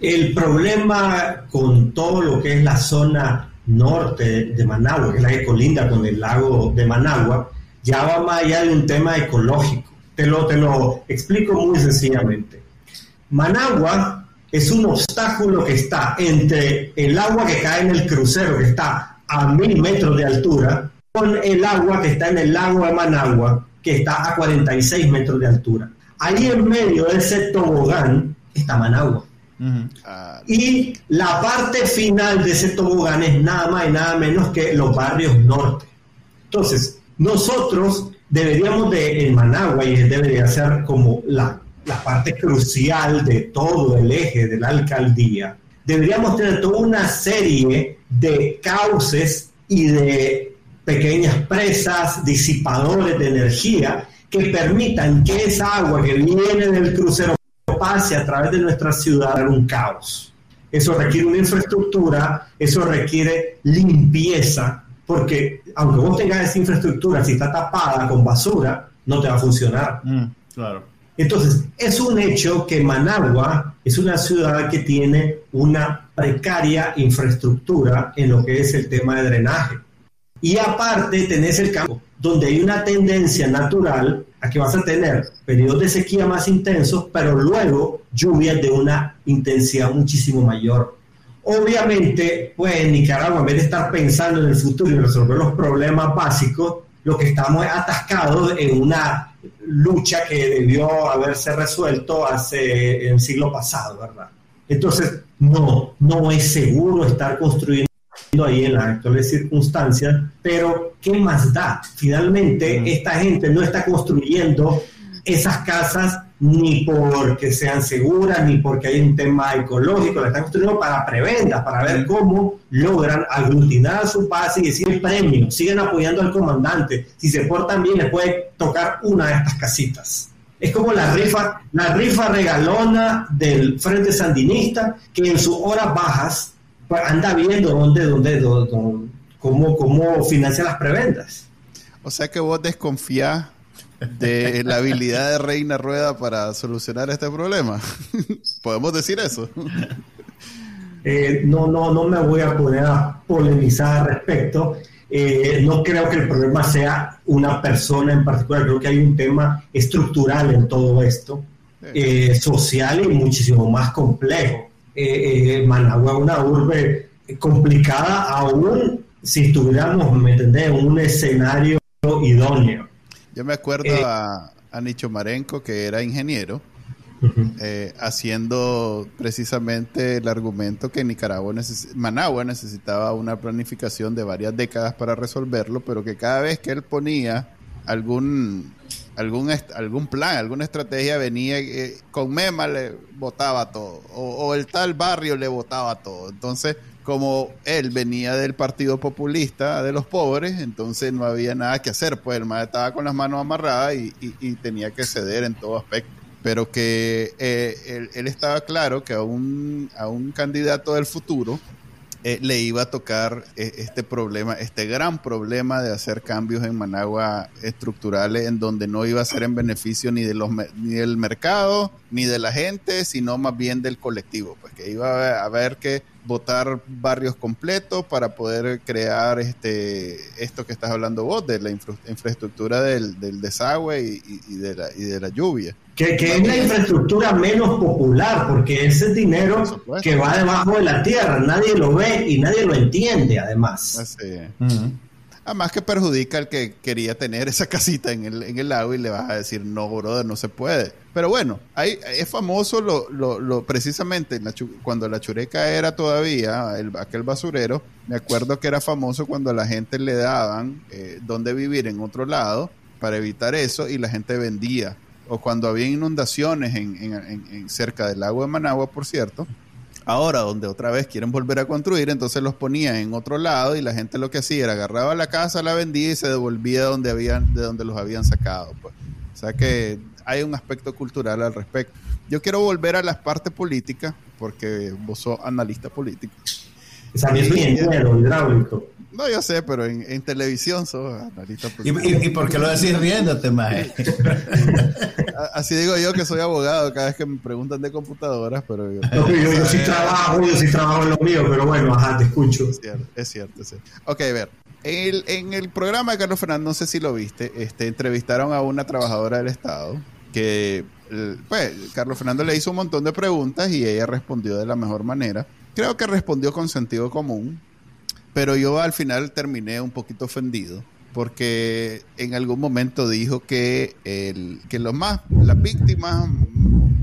El problema con todo lo que es la zona norte de Managua, que es la que colinda con el lago de Managua, ya va más allá de un tema ecológico. Te lo, te lo explico muy sencillamente. Managua es un obstáculo que está entre el agua que cae en el crucero, que está a mil metros de altura, con el agua que está en el lago de Managua, que está a 46 metros de altura. Ahí en medio de ese tobogán está Managua. Ah, y la parte final de ese tobogán es nada más y nada menos que los barrios norte. Entonces, nosotros deberíamos de, en Managua, y debería ser como la, la parte crucial de todo el eje de la alcaldía, deberíamos tener toda una serie de cauces y de pequeñas presas, disipadores de energía que permitan que esa agua que viene del crucero pase a través de nuestra ciudad un caos. Eso requiere una infraestructura, eso requiere limpieza, porque aunque vos tengas esa infraestructura, si está tapada con basura, no te va a funcionar. Mm, claro. Entonces, es un hecho que Managua es una ciudad que tiene una precaria infraestructura en lo que es el tema de drenaje. Y aparte tenés el campo, donde hay una tendencia natural a que vas a tener periodos de sequía más intensos, pero luego lluvias de una intensidad muchísimo mayor. Obviamente, pues en Nicaragua, en vez de estar pensando en el futuro y resolver los problemas básicos, lo que estamos atascados en una lucha que debió haberse resuelto hace el siglo pasado, ¿verdad? Entonces, no, no es seguro estar construyendo ahí en las actuales circunstancias, pero ¿qué más da? Finalmente, esta gente no está construyendo esas casas ni porque sean seguras, ni porque hay un tema ecológico, la están construyendo para preventas, para ver cómo logran aglutinar a su base y decir premio, siguen apoyando al comandante, si se portan bien les puede tocar una de estas casitas. Es como la rifa, la rifa regalona del Frente Sandinista, que en sus horas bajas pues, anda viendo dónde, dónde, dónde, cómo, cómo financia las preventas. O sea que vos desconfías de la habilidad de Reina Rueda para solucionar este problema. ¿Podemos decir eso? Eh, no, no, no me voy a poner a polemizar al respecto. Eh, no creo que el problema sea una persona en particular, creo que hay un tema estructural en todo esto, eh, social y muchísimo más complejo. Managua es una urbe complicada aún si estuviéramos, ¿me entendés?, en un escenario idóneo. Yo me acuerdo eh, a, a, Nicho Marenco, que era ingeniero, eh, haciendo precisamente el argumento que Nicaragua Managua necesitaba una planificación de varias décadas para resolverlo, pero que cada vez que él ponía algún algún algún plan, alguna estrategia venía eh, con Mema le votaba todo o, o, el tal barrio le votaba todo. Entonces como él venía del Partido Populista de los pobres, entonces no había nada que hacer, pues el MAE estaba con las manos amarradas y, tenía que ceder en todo aspecto. Pero que eh, él, estaba claro que a un, a un candidato del futuro eh, le iba a tocar eh, este problema, este gran problema de hacer cambios en Managua estructurales en donde no iba a ser en beneficio ni, de los, ni del mercado, ni de la gente, sino más bien del colectivo, pues que iba a haber que votar barrios completos para poder crear este esto que estás hablando vos, de la infraestructura del, desagüe y, de la, y de la lluvia. Que, es la infraestructura menos popular, porque ese dinero que va debajo de la tierra, nadie lo ve y nadie lo entiende, además. Así. Además que perjudica al que quería tener esa casita en el, en el lago y le vas a decir, no, brother, no se puede. Pero bueno, ahí es famoso lo, lo, precisamente cuando la chureca era todavía el, aquel basurero, me acuerdo que era famoso cuando la gente le daban eh, donde vivir en otro lado para evitar eso y la gente vendía. O cuando había inundaciones en, en, en cerca del lago de Managua, por cierto, Ahora, donde otra vez quieren volver a construir, entonces los ponían en otro lado y la gente lo que hacía era agarraba la casa, la vendía y se devolvía de donde, habían, de donde los habían sacado. Pues. O sea que hay un aspecto cultural al respecto. Yo quiero volver a las partes políticas, porque vos sos analista político. Esa es hidráulico. No, yo sé, pero en, televisión sos analista político. ¿Y, ¿Y, por qué lo decís riéndote, Mae? Así digo yo que soy abogado cada vez que me preguntan de computadoras, pero yo... yo, sí trabajo, yo sí trabajo en lo mío, pero bueno, ajá, te escucho. Es cierto, es cierto. Es cierto. Ok, a ver. El, en el programa de Carlos Fernández, no sé si lo viste, este, entrevistaron a una trabajadora del Estado que, pues, Carlos Fernando le hizo un montón de preguntas y ella respondió de la mejor manera. Creo que respondió con sentido común, pero yo al final terminé un poquito ofendido porque en algún momento dijo que, el, que los más, las víctimas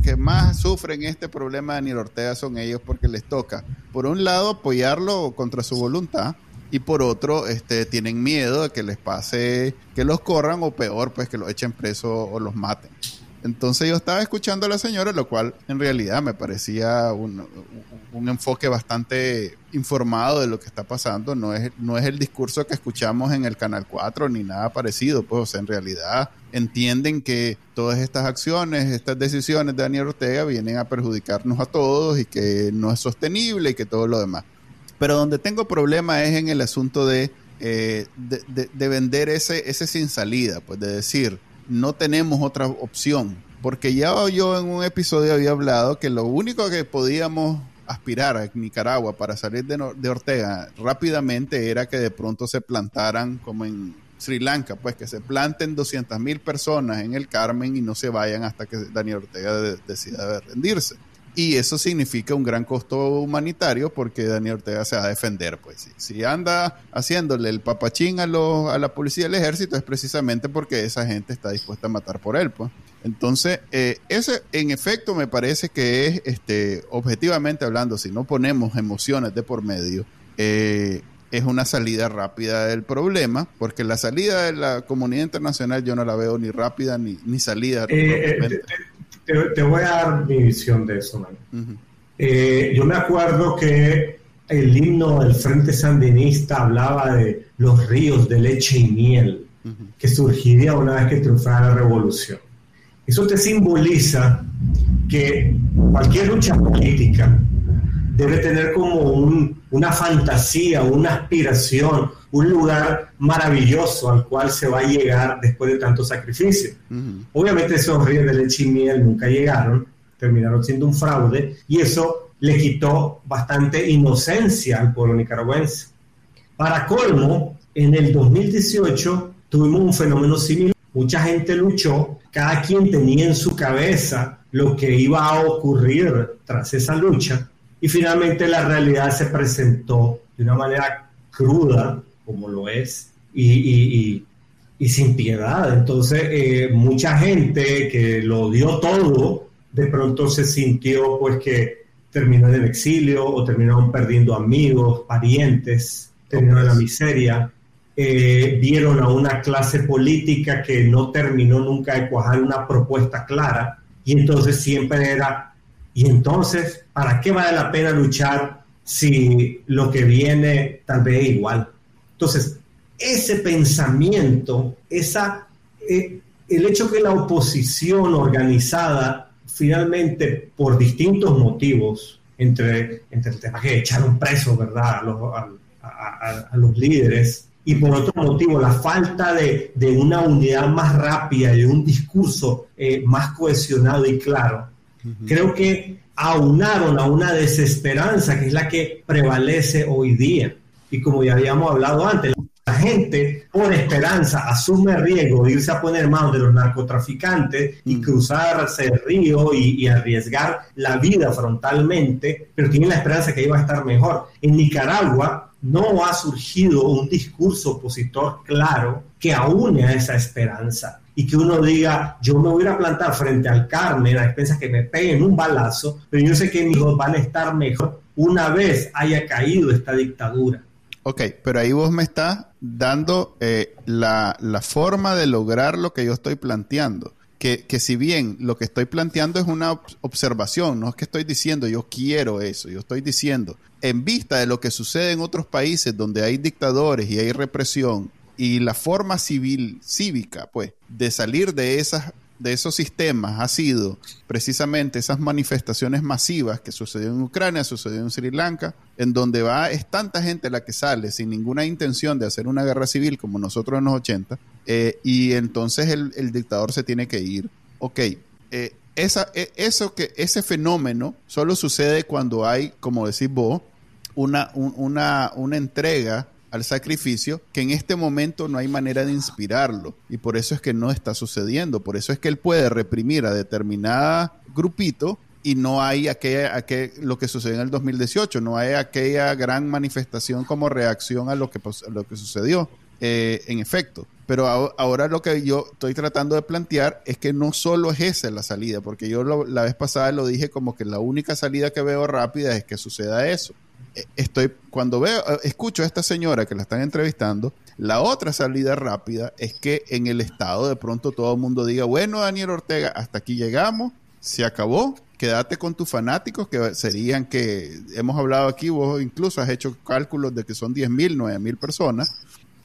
que más sufren este problema de Daniel Ortega son ellos porque les toca, por un lado, apoyarlo contra su voluntad y por otro, este, tienen miedo de que les pase, que los corran o peor, pues que los echen preso o los maten. Entonces yo estaba escuchando a la señora, lo cual en realidad me parecía un, enfoque bastante informado de lo que está pasando. No es, no es el discurso que escuchamos en el Canal 4 ni nada parecido. Pues, o sea, en realidad entienden que todas estas acciones, estas decisiones de Daniel Ortega vienen a perjudicarnos a todos y que no es sostenible y que todo lo demás. Pero donde tengo problema es en el asunto de, eh, de, vender ese, ese sin salida, pues de decir, no tenemos otra opción. Porque ya yo en un episodio había hablado que lo único que podíamos aspirar a Nicaragua para salir de, de Ortega rápidamente era que de pronto se plantaran como en Sri Lanka, pues que se planten 200 mil personas en el Carmen y no se vayan hasta que Daniel Ortega decida rendirse. Y eso significa un gran costo humanitario porque Daniel Ortega se va a defender. Pues si, anda haciéndole el papachín a, a la policía del ejército es precisamente porque esa gente está dispuesta a matar por él. Pues. Entonces, eh, ese en efecto me parece que es, este, objetivamente hablando, si no ponemos emociones de por medio, eh, es una salida rápida del problema, porque la salida de la comunidad internacional yo no la veo ni rápida ni, ni salida. Eh, te, voy a dar mi visión de eso, eh, yo me acuerdo que el himno del Frente Sandinista hablaba de los ríos de leche y miel que surgiría una vez que triunfara la revolución. Eso te simboliza que cualquier lucha política debe tener como una fantasía, una aspiración, un lugar maravilloso al cual se va a llegar después de tanto sacrificio. Obviamente esos ríos de leche y miel nunca llegaron, terminaron siendo un fraude y eso le quitó bastante inocencia al pueblo nicaragüense. Para colmo, en el 2018 tuvimos un fenómeno similar. Mucha gente luchó, cada quien tenía en su cabeza lo que iba a ocurrir tras esa lucha y finalmente la realidad se presentó de una manera cruda, como lo es, y, sin piedad. Entonces, eh, mucha gente que lo dio todo, de pronto se sintió pues que terminó en exilio o terminaron perdiendo amigos, parientes, terminaron en la miseria. Eh, vieron a una clase política que no terminó nunca de cuajar una propuesta clara y entonces siempre era y entonces, ¿para qué vale la pena luchar si lo que viene tal vez es igual? Entonces, ese pensamiento, esa, eh, el hecho que la oposición organizada finalmente por distintos motivos, entre, entre el tema que echaron preso, ¿verdad?, a los, líderes, y por otro motivo, la falta de, una unidad más rápida y un discurso eh, más cohesionado y claro, creo que aunaron a una desesperanza que es la que prevalece hoy día. Y como ya habíamos hablado antes, la gente por esperanza asume riesgo de irse a poner manos de los narcotraficantes y cruzarse el río y, y, arriesgar la vida frontalmente, pero tiene la esperanza que iba a estar mejor. En Nicaragua no ha surgido un discurso opositor claro que aúne a esa esperanza y que uno diga, yo me voy a plantar frente al Carmen a expensas que me peguen un balazo, pero yo sé que mis hijos van a estar mejor una vez haya caído esta dictadura. Ok, pero ahí vos me estás dando eh, la, la, forma de lograr lo que yo estoy planteando. Que, que, si bien lo que estoy planteando es una observación, no es que estoy diciendo yo quiero eso, yo estoy diciendo, en vista de lo que sucede en otros países donde hay dictadores y hay represión y la forma civil, cívica, pues, de salir de esas de esos sistemas ha sido precisamente esas manifestaciones masivas que sucedió en Ucrania, sucedió en Sri Lanka, en donde va, es tanta gente la que sale sin ninguna intención de hacer una guerra civil como nosotros en los 80, eh, y entonces el, dictador se tiene que ir. Ok, eh, esa, e, eso que, ese fenómeno solo sucede cuando hay, como decís vos, una, una, una entrega al sacrificio que en este momento no hay manera de inspirarlo y por eso es que no está sucediendo, por eso es que él puede reprimir a determinada grupito y no hay aquella, aquel, lo que sucedió en el 2018, no hay aquella gran manifestación como reacción a lo que, lo que sucedió. Eh, en efecto, Pero ahora lo que yo estoy tratando de plantear es que no solo es esa la salida, porque yo la vez pasada lo dije como que la única salida que veo rápida es que suceda eso. E, estoy, cuando veo, eh, escucho a esta señora que la están entrevistando, la otra salida rápida es que en el Estado de pronto todo el mundo diga, bueno, Daniel Ortega, hasta aquí llegamos, se acabó, quédate con tus fanáticos, que serían que hemos hablado aquí, vos incluso has hecho cálculos de que son 10 mil, 9 mil personas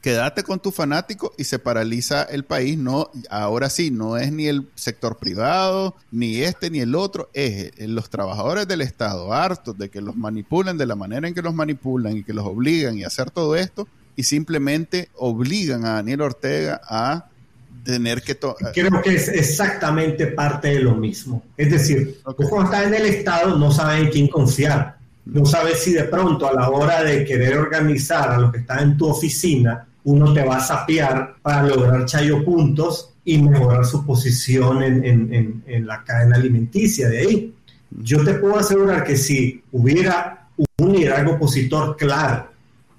quédate con tu fanático y se paraliza el país. No, ahora sí, no es ni el sector privado, ni este ni el otro, es los trabajadores del Estado hartos de que los manipulen de la manera en que los manipulan y que los obligan y hacer todo esto y simplemente obligan a Daniel Ortega a tener que... Creo que es exactamente parte de lo mismo. Es decir, cuando estás en el Estado no sabes en quién confiar. No sabes si de pronto a la hora de querer organizar a los que están en tu oficina uno te va a sapear para lograr chayo puntos y mejorar su posición en, la cadena alimenticia de ahí. Yo te puedo asegurar que si hubiera un liderazgo opositor claro,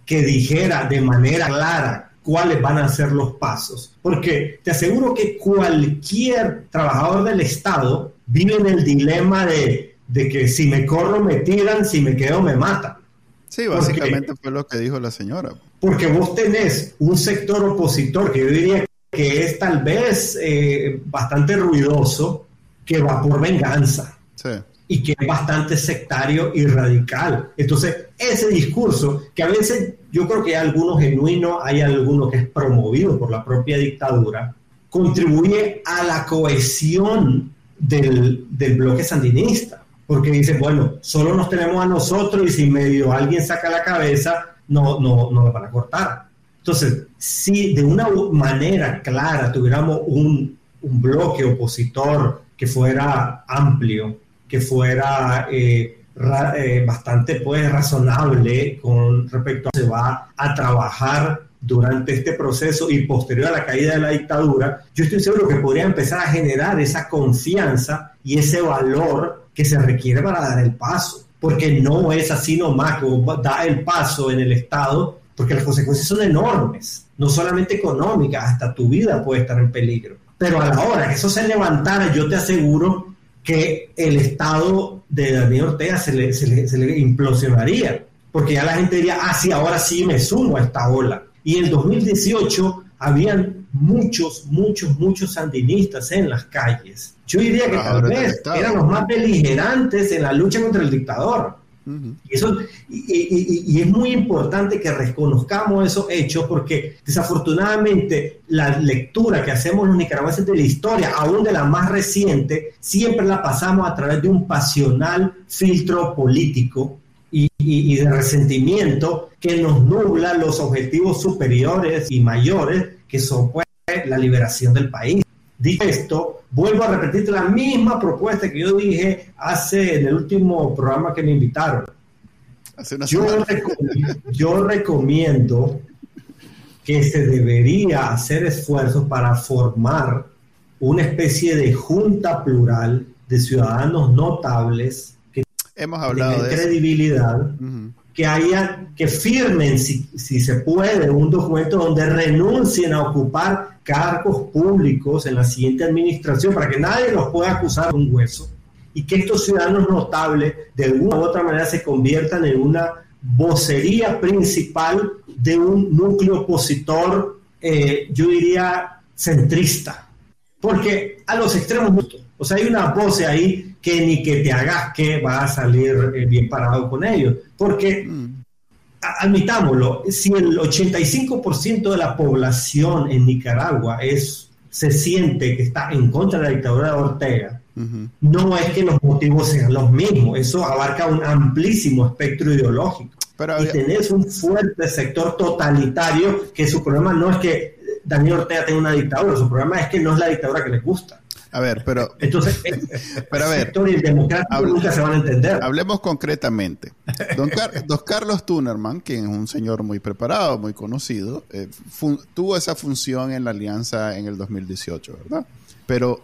que dijera de manera clara cuáles van a ser los pasos, porque te aseguro que cualquier trabajador del Estado vive en el dilema de, de que si me corro me tiran, si me quedo me matan. Sí, básicamente fue lo que dijo la señora. Porque vos tenés un sector opositor que yo diría que es tal vez eh, bastante ruidoso, que va por venganza. Y que es bastante sectario y radical. Entonces, ese discurso, que a veces yo creo que hay algunos genuinos, hay alguno que es promovido por la propia dictadura, contribuye a la cohesión del, del bloque sandinista porque dice, bueno, solo nos tenemos a nosotros y si medio alguien saca la cabeza, no, no, no lo van a cortar. Entonces, si de una manera clara tuviéramos un, un bloque opositor que fuera amplio, que fuera eh, eh, bastante pues razonable con respecto a se va a trabajar durante este proceso y posterior a la caída de la dictadura, yo estoy seguro que podría empezar a generar esa confianza y ese valor que se requiere para dar el paso, porque no es así nomás da el paso en el Estado, porque las consecuencias son enormes, no solamente económicas, hasta tu vida puede estar en peligro. Pero a la hora que eso se levantara, yo te aseguro que el Estado de Daniel Ortega se le, se le, se le implosionaría, porque ya la gente diría, ah, sí, ahora sí me sumo a esta ola. Y en 2018 habían muchos, muchos, muchos sandinistas en las calles. Yo diría que tal vez eran los más beligerantes en la lucha contra el dictador. y, eso, y, es muy importante que reconozcamos esos hechos porque desafortunadamente la lectura que hacemos los nicaragüenses de la historia, aún de la más reciente, siempre la pasamos a través de un pasional filtro político y, de resentimiento que nos nubla los objetivos superiores y mayores que son pues, la liberación del país. Dicho esto, vuelvo a repetirte la misma propuesta que yo dije hace en el último programa que me invitaron. yo, yo recomiendo que se debería hacer esfuerzos para formar una especie de junta plural de ciudadanos notables que hemos hablado de credibilidad, que haya, que firmen, si, si, se puede, un documento donde renuncien a ocupar cargos públicos en la siguiente administración para que nadie los pueda acusar de un hueso y que estos ciudadanos notables de alguna u otra manera se conviertan en una vocería principal de un núcleo opositor, eh, yo diría, centrista. Porque a los extremos, o sea, hay una voz ahí que ni que te hagas que va a salir eh, bien parado con ellos. Porque, mm. admitámoslo, si el 85% de la población en Nicaragua es, se siente que está en contra de la dictadura de Ortega, no es que los motivos sean los mismos, eso abarca un amplísimo espectro ideológico. y tenés un fuerte sector totalitario que su problema no es que Daniel Ortega tenga una dictadura, su problema es que no es la dictadura que le gusta. A ver, pero. Entonces, pero a ver, el nunca se van a entender. Hablemos concretamente. Don, Carlos Tunerman, quien es un señor muy preparado, muy conocido, eh, tuvo esa función en la alianza en el 2018, ¿verdad? Pero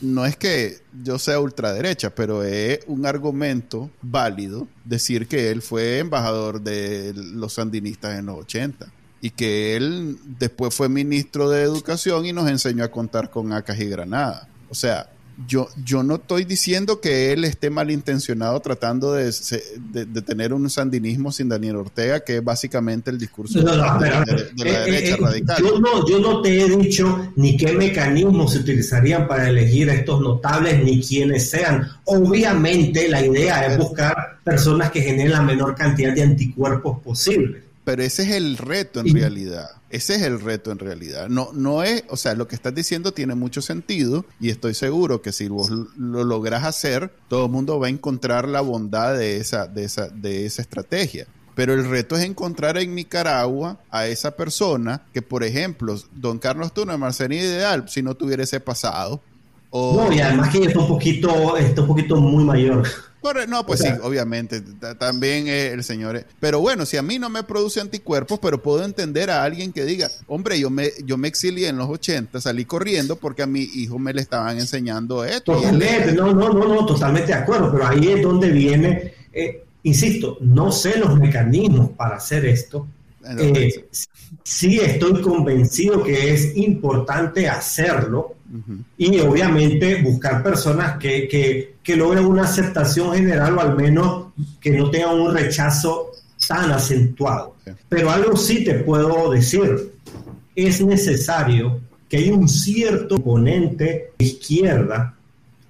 no es que yo sea ultraderecha, pero es un argumento válido decir que él fue embajador de los sandinistas en los 80 y que él después fue ministro de Educación y nos enseñó a contar con acas y granadas. O sea, yo, yo no estoy diciendo que él esté malintencionado tratando de, de, tener un sandinismo sin Daniel Ortega, que es básicamente el discurso de, la eh, derecha eh, radical. Yo no, yo no te he dicho ni qué mecanismos se utilizarían para elegir a estos notables, ni quiénes sean. Obviamente la idea es buscar personas que generen la menor cantidad de anticuerpos posible. Pero ese es el reto en realidad. Ese es el reto en realidad. No, no es, o sea, lo que estás diciendo tiene mucho sentido y estoy seguro que si vos lo logras hacer, todo el mundo va a encontrar la bondad de esa, de esa, de esa estrategia. Pero el reto es encontrar en Nicaragua a esa persona que, por ejemplo, don Carlos Tuna, Marcelino Ideal, si no tuviera ese pasado. no, y además que está un poquito, está un poquito muy mayor. No, pues sí, obviamente. También el señor. Pero bueno, si a mí no me produce anticuerpos, pero puedo entender a alguien que diga, hombre, yo me, yo me exilié en los 80, salí corriendo porque a mi hijo me le estaban enseñando esto. Totalmente, no, no, no, no, totalmente de acuerdo, pero ahí es donde viene, eh, insisto, no sé los mecanismos para hacer esto. Eh, sí estoy convencido que es importante hacerlo y obviamente buscar personas que, que, que, logren una aceptación general o al menos que no tengan un rechazo tan acentuado. Pero algo sí te puedo decir, es necesario que haya un cierto componente izquierda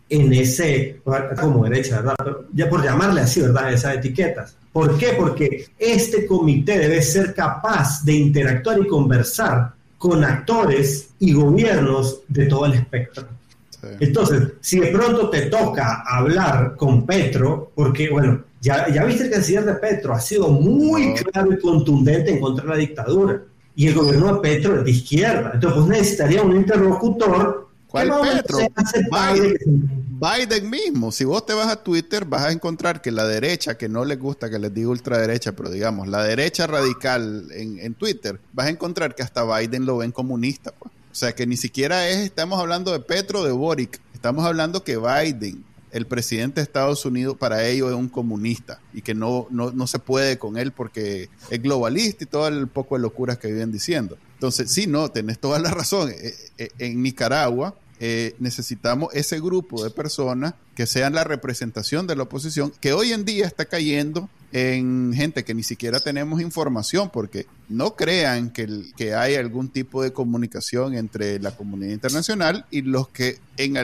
en ese, como derecha, ¿verdad? ya por llamarle así, ¿verdad? Esas etiquetas. ¿Por qué? Porque este comité debe ser capaz de interactuar y conversar con actores y gobiernos de todo el espectro. Entonces, si de pronto te toca hablar con Petro, porque, bueno, ya, ya viste que el canciller de Petro ha sido muy claro y contundente en contra de la dictadura, y el gobierno de Petro es de izquierda. Entonces, pues necesitaría un interlocutor. ¿Cuál Petro? Biden mismo, si vos te vas a Twitter, vas a encontrar que la derecha, que no les gusta que les diga ultraderecha, pero digamos, la derecha radical en, Twitter, vas a encontrar que hasta Biden lo ven comunista. Pues. O sea, que ni siquiera es, estamos hablando de Petro, de Boric, estamos hablando que Biden, el presidente de Estados Unidos, para ellos es un comunista y que no, no, no se puede con él porque es globalista y todo el poco de locuras que viven diciendo. Entonces, sí, no, tenés toda la razón. Eh, eh, en Nicaragua, eh, necesitamos ese grupo de personas que sean la representación de la oposición, que hoy en día está cayendo en gente que ni siquiera tenemos información, porque no crean que, que hay algún tipo de comunicación entre la comunidad internacional y los que en,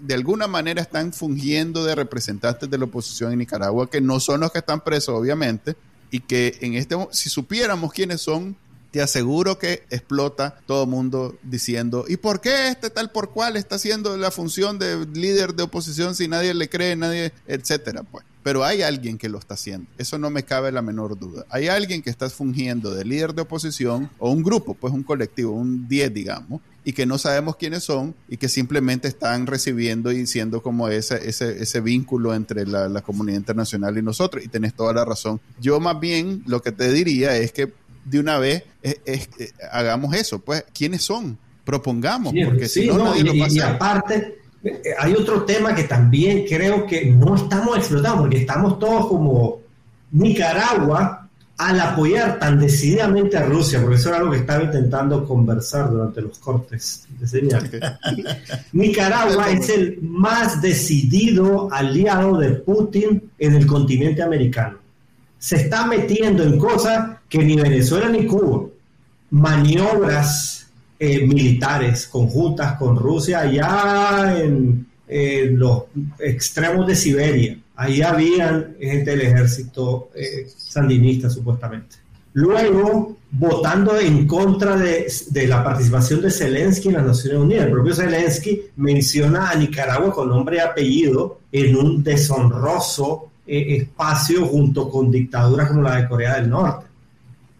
de alguna manera están fungiendo de representantes de la oposición en Nicaragua, que no son los que están presos, obviamente, y que en este si supiéramos quiénes son, te aseguro que explota todo el mundo diciendo, ¿y por qué este tal por cual está haciendo la función de líder de oposición si nadie le cree, nadie, etcétera? Pues. Pero hay alguien que lo está haciendo, eso no me cabe la menor duda. Hay alguien que está fungiendo de líder de oposición o un grupo, pues un colectivo, un 10 digamos, y que no sabemos quiénes son y que simplemente están recibiendo y siendo como ese, ese, ese vínculo entre la, la, comunidad internacional y nosotros. Y tenés toda la razón. Yo más bien lo que te diría es que de una vez eh, hagamos eso. Pues, ¿quiénes son? Propongamos, porque si no, nadie lo pasa. Y aparte, eh, hay otro tema que también creo que no estamos explotando, porque estamos todos como Nicaragua al apoyar tan decididamente a Rusia, porque eso era algo que estaba intentando conversar durante los cortes de señal. Nicaragua es el más decidido aliado de Putin en el continente americano se está metiendo en cosas que ni Venezuela ni Cuba. Maniobras eh, militares conjuntas con Rusia allá en, los extremos de Siberia. Ahí habían gente del ejército eh, sandinista supuestamente. Luego, votando en contra de, de, la participación de Zelensky en las Naciones Unidas. El propio Zelensky menciona a Nicaragua con nombre y apellido en un deshonroso eh, espacio junto con dictaduras como la de Corea del Norte.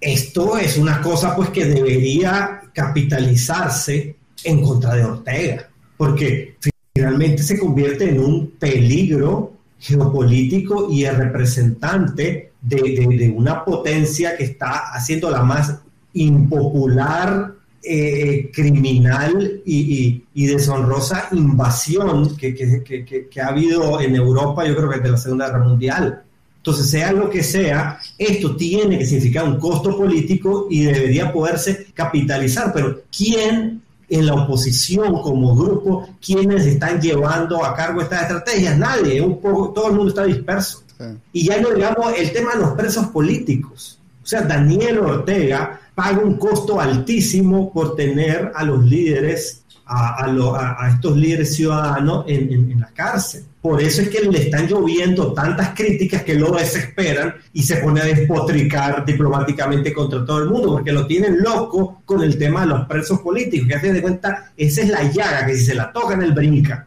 Esto es una cosa pues que debería capitalizarse en contra de Ortega, porque finalmente se convierte en un peligro geopolítico y el representante de, de una potencia que está haciendo la más impopular eh, criminal y, deshonrosa invasión que, ha habido en Europa, yo creo que desde la Segunda Guerra Mundial. Entonces, sea lo que sea, esto tiene que significar un costo político y debería poderse capitalizar. Pero ¿quién en la oposición como grupo, quiénes están llevando a cargo estas estrategias? Nadie, un poco, todo el mundo está disperso. Y ya no digamos el tema de los presos políticos. O sea, Daniel Ortega paga un costo altísimo por tener a los líderes a, estos líderes ciudadanos en, la cárcel. Por eso es que le están lloviendo tantas críticas que lo desesperan y se pone a despotricar diplomáticamente contra todo el mundo, porque lo tienen loco con el tema de los presos políticos, que a de cuenta, esa es la llaga, que si se la tocan, él brinca.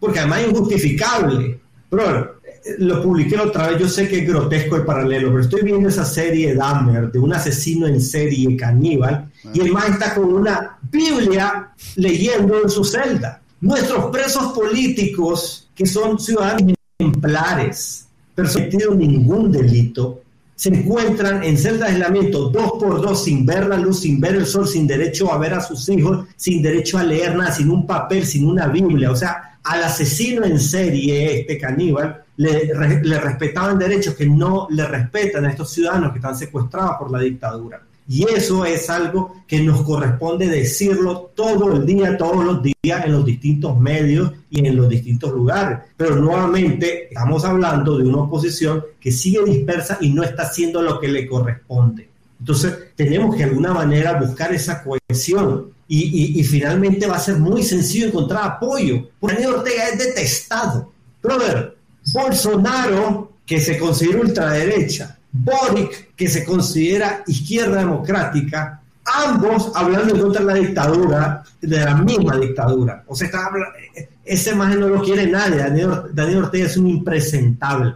Porque además es injustificable. Pero lo publiqué otra vez, yo sé que es grotesco el paralelo, pero estoy viendo esa serie Dahmer de un asesino en serie caníbal y el man está con una Biblia leyendo en su celda. Nuestros presos políticos, que son ciudadanos ejemplares, pero sin ningún delito, se encuentran en celda de aislamiento dos por dos, sin ver la luz, sin ver el sol, sin derecho a ver a sus hijos, sin derecho a leer nada, sin un papel, sin una Biblia. O sea, al asesino en serie, este caníbal, le, le respetaban derechos que no le respetan a estos ciudadanos que están secuestrados por la dictadura. Y eso es algo que nos corresponde decirlo todo el día, todos los días, en los distintos medios y en los distintos lugares. Pero nuevamente estamos hablando de una oposición que sigue dispersa y no está haciendo lo que le corresponde. Entonces tenemos que de alguna manera buscar esa cohesión y, finalmente va a ser muy sencillo encontrar apoyo. Porque Ortega es detestado. Brother, Bolsonaro, que se considera ultraderecha, Boric, que se considera izquierda democrática, ambos hablando contra la dictadura, de la misma dictadura. O sea, ese más no lo quiere nadie. Daniel, Ortega es un impresentable.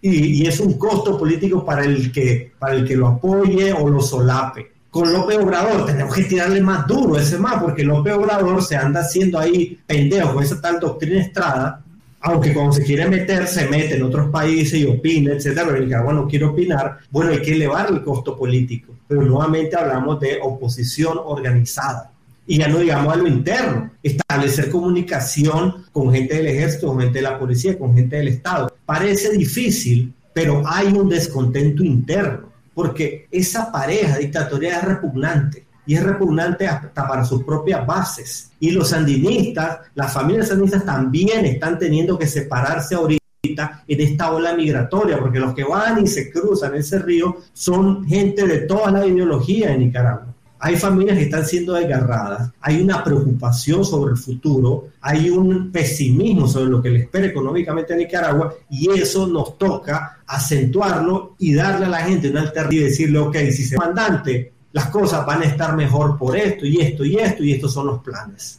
Y, es un costo político para el, que, para el que lo apoye o lo solape. Con López Obrador tenemos que tirarle más duro ese más, porque López Obrador se anda haciendo ahí pendejo con esa tal doctrina estrada aunque cuando se quiere meter, se mete en otros países y opina, etcétera, pero Nicaragua no quiere opinar, bueno, hay que elevar el costo político. Pero nuevamente hablamos de oposición organizada. Y ya no digamos a lo interno, establecer comunicación con gente del ejército, con gente de la policía, con gente del Estado. Parece difícil, pero hay un descontento interno, porque esa pareja dictatorial es repugnante y es repugnante hasta para sus propias bases. Y los sandinistas, las familias sandinistas también están teniendo que separarse ahorita en esta ola migratoria, porque los que van y se cruzan ese río son gente de toda la ideología en Nicaragua. Hay familias que están siendo desgarradas, hay una preocupación sobre el futuro, hay un pesimismo sobre lo que le espera económicamente a Nicaragua y eso nos toca acentuarlo y darle a la gente una alternativa y decirle, ok, si se mandante las cosas van a estar mejor por esto y esto y esto y estos son los planes.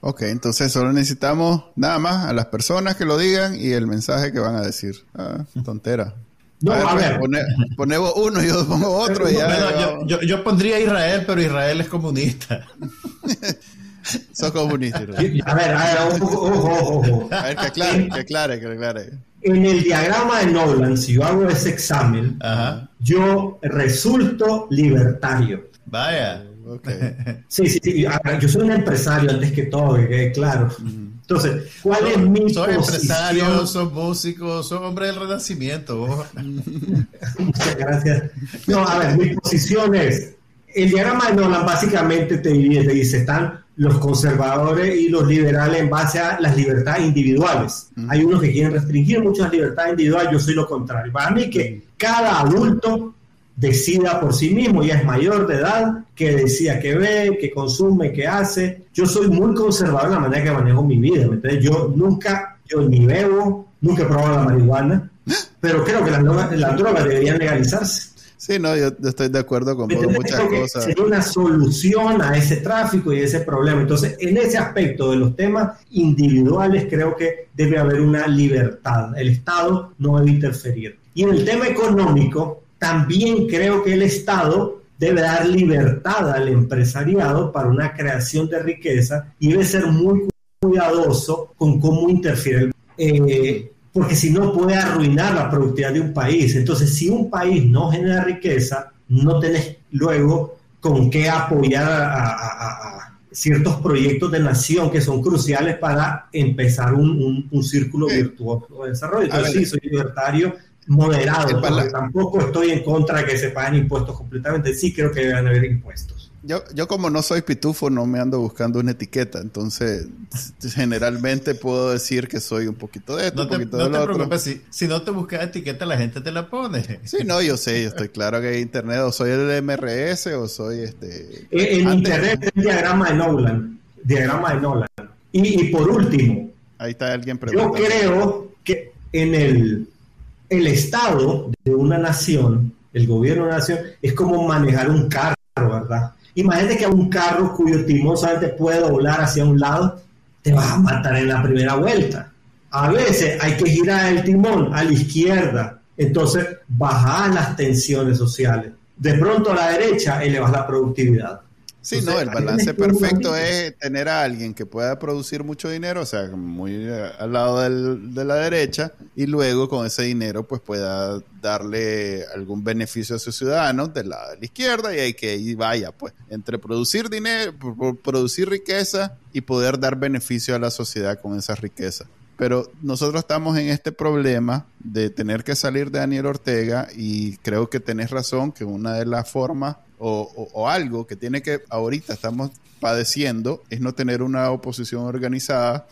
Ok, entonces solo necesitamos nada más a las personas que lo digan y el mensaje que van a decir. Ah, tontera. No, a, ver. ponemos uno y yo pongo otro. Y ya, yo, yo, pondría Israel, pero Israel es comunista. Sos comunista. A ver, a ver, ojo, ojo, ojo. A ver, que aclare, que aclare, que aclare en el diagrama de Nolan, si yo hago ese examen, yo resulto libertario. Vaya. Sí, sí, sí. Yo soy un empresario antes que todo, que quede claro. Entonces, ¿cuál es mi soy empresario, soy músico, soy hombre del renacimiento. Muchas gracias. No, a ver, mi posición es, el diagrama de Nolan básicamente te, te dice, están los conservadores y los liberales en base a las libertades individuales. Hay unos que quieren restringir muchas libertades individuales, yo soy lo contrario. Para mí que cada adulto decida por sí mismo, ya es mayor de edad, que decida qué ve, qué consume, qué hace. Yo soy muy conservador en la manera que manejo mi vida. Yo nunca, yo ni bebo, nunca he probado la marihuana, pero creo que las la drogas deberían legalizarse. Sí, no, yo, estoy de acuerdo con muchas cosas. Sería una solución a ese tráfico y ese problema. Entonces, en ese aspecto de los temas individuales, creo que debe haber una libertad. El Estado no debe interferir. Y en el tema económico, también creo que el Estado debe dar libertad al empresariado para una creación de riqueza y debe ser muy cuidadoso con cómo interfiere. Eh, porque si no puede arruinar la productividad de un país. Entonces, si un país no genera riqueza, no tenés luego con qué apoyar a, ciertos proyectos de nación que son cruciales para empezar un, círculo virtuoso de desarrollo. Entonces, sí, soy libertario, moderado, porque tampoco estoy en contra de que se paguen impuestos completamente. Sí creo que deben haber impuestos. Yo, yo como no soy pitufo, no me ando buscando una etiqueta, entonces generalmente puedo decir que soy un poquito de esto, no te, un poquito no de te lo preocupes, si, si, no te buscas etiqueta, la gente te la pone. Sí, no, yo sé, yo estoy claro que en internet o soy el MRS o soy este... En, internet es el diagrama de Nolan, diagrama de Nolan. Y, y por último, ahí está alguien preguntando. Yo creo que en el, el estado de una nación, el gobierno de una nación, es como manejar un carro, ¿verdad? Imagínate que un carro cuyo timón solamente puede doblar hacia un lado, te vas a matar en la primera vuelta. A veces hay que girar el timón a la izquierda, entonces bajas las tensiones sociales. De pronto a la derecha elevas la productividad. Sí, no, el balance perfecto es tener a alguien que pueda producir mucho dinero, o sea, muy eh, al lado de la derecha, y luego con ese dinero pues pueda darle algún beneficio a sus ciudadanos del lado de la izquierda y hay que vaya, pues, entre producir dinero, producir riqueza y poder dar beneficio a la sociedad con esa riqueza. Pero nosotros estamos en este problema de tener que salir de Daniel Ortega y creo que tenés razón que una de las formas o, algo que tiene que, ahorita estamos padeciendo, es no tener una oposición organizada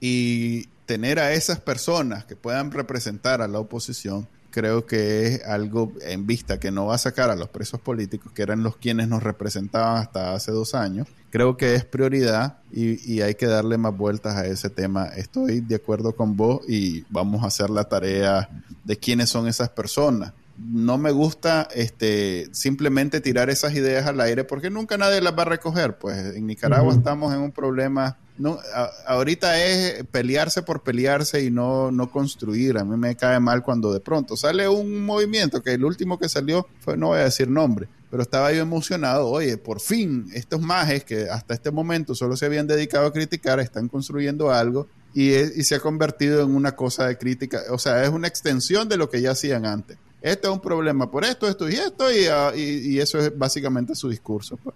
y tener a esas personas que puedan representar a la oposición, creo que es algo en vista que no va a sacar a los presos políticos, que eran los quienes nos representaban hasta hace dos años. Creo que es prioridad y, hay que darle más vueltas a ese tema. Estoy de acuerdo con vos y vamos a hacer la tarea de quiénes son esas personas no me gusta este simplemente tirar esas ideas al aire porque nunca nadie las va a recoger. Pues en Nicaragua estamos en un problema. No, ahorita es pelearse por pelearse y no, no construir. A mí me cae mal cuando de pronto sale un movimiento que el último que salió fue, no voy a decir nombre, pero estaba yo emocionado. Oye, por fin, estos majes que hasta este momento solo se habían dedicado a criticar, están construyendo algo y, y se ha convertido en una cosa de crítica. O sea, es una extensión de lo que ya hacían antes este es un problema por esto, esto y esto, y, ah, eso es básicamente su discurso. Pues.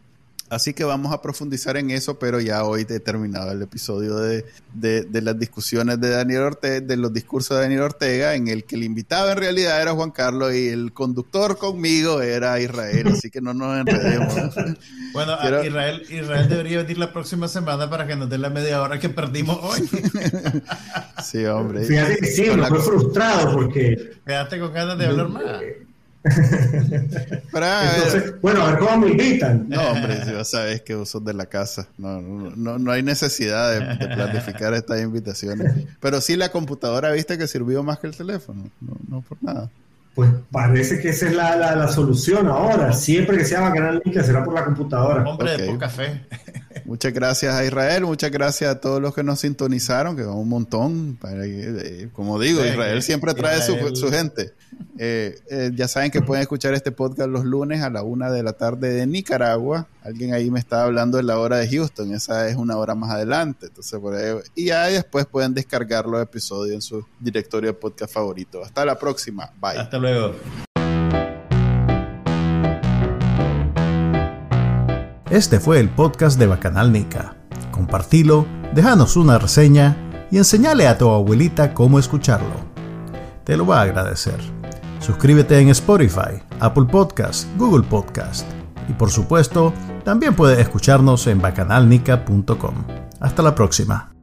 Así que vamos a profundizar en eso, pero ya hoy he terminado el episodio de, las discusiones de Daniel Ortega, de los discursos de Daniel Ortega, en el que el invitado en realidad era Juan Carlos y el conductor conmigo era Israel, así que no nos enredemos. bueno, Israel, Israel debería venir la próxima semana para que nos dé la media hora que perdimos hoy. sí, hombre. Fíjate sí, me fue frustrado porque... Quedaste con ganas de hablar más. bueno, a ver cómo me invitan. No, hombre, ya sabes que vos sos de la casa. No, no, no hay necesidad de, planificar estas invitaciones. Pero sí, la computadora, viste que sirvió más que el teléfono. No, no por nada. Pues parece que esa es la, la, solución ahora. Siempre que se haga Canal Link será por la computadora. Hombre, de café. Muchas gracias a Israel, muchas gracias a todos los que nos sintonizaron, que son un montón. Eh, como digo, Israel siempre trae Su, su, gente. Eh, eh, ya saben que pueden escuchar este podcast los lunes a la una de la tarde de Nicaragua. Alguien ahí me estaba hablando de la hora de Houston, esa es una hora más adelante. Entonces, por ahí, y ahí después pueden descargar los episodios en su directorio de podcast favorito. Hasta la próxima. Bye. Hasta luego. Este fue el podcast de Bacanal Nica. Compartilo, déjanos una reseña y enseñale a tu abuelita cómo escucharlo. Te lo va a agradecer. Suscríbete en Spotify, Apple Podcast, Google Podcast y por supuesto, también puedes escucharnos en bacanalnica.com. Hasta la próxima.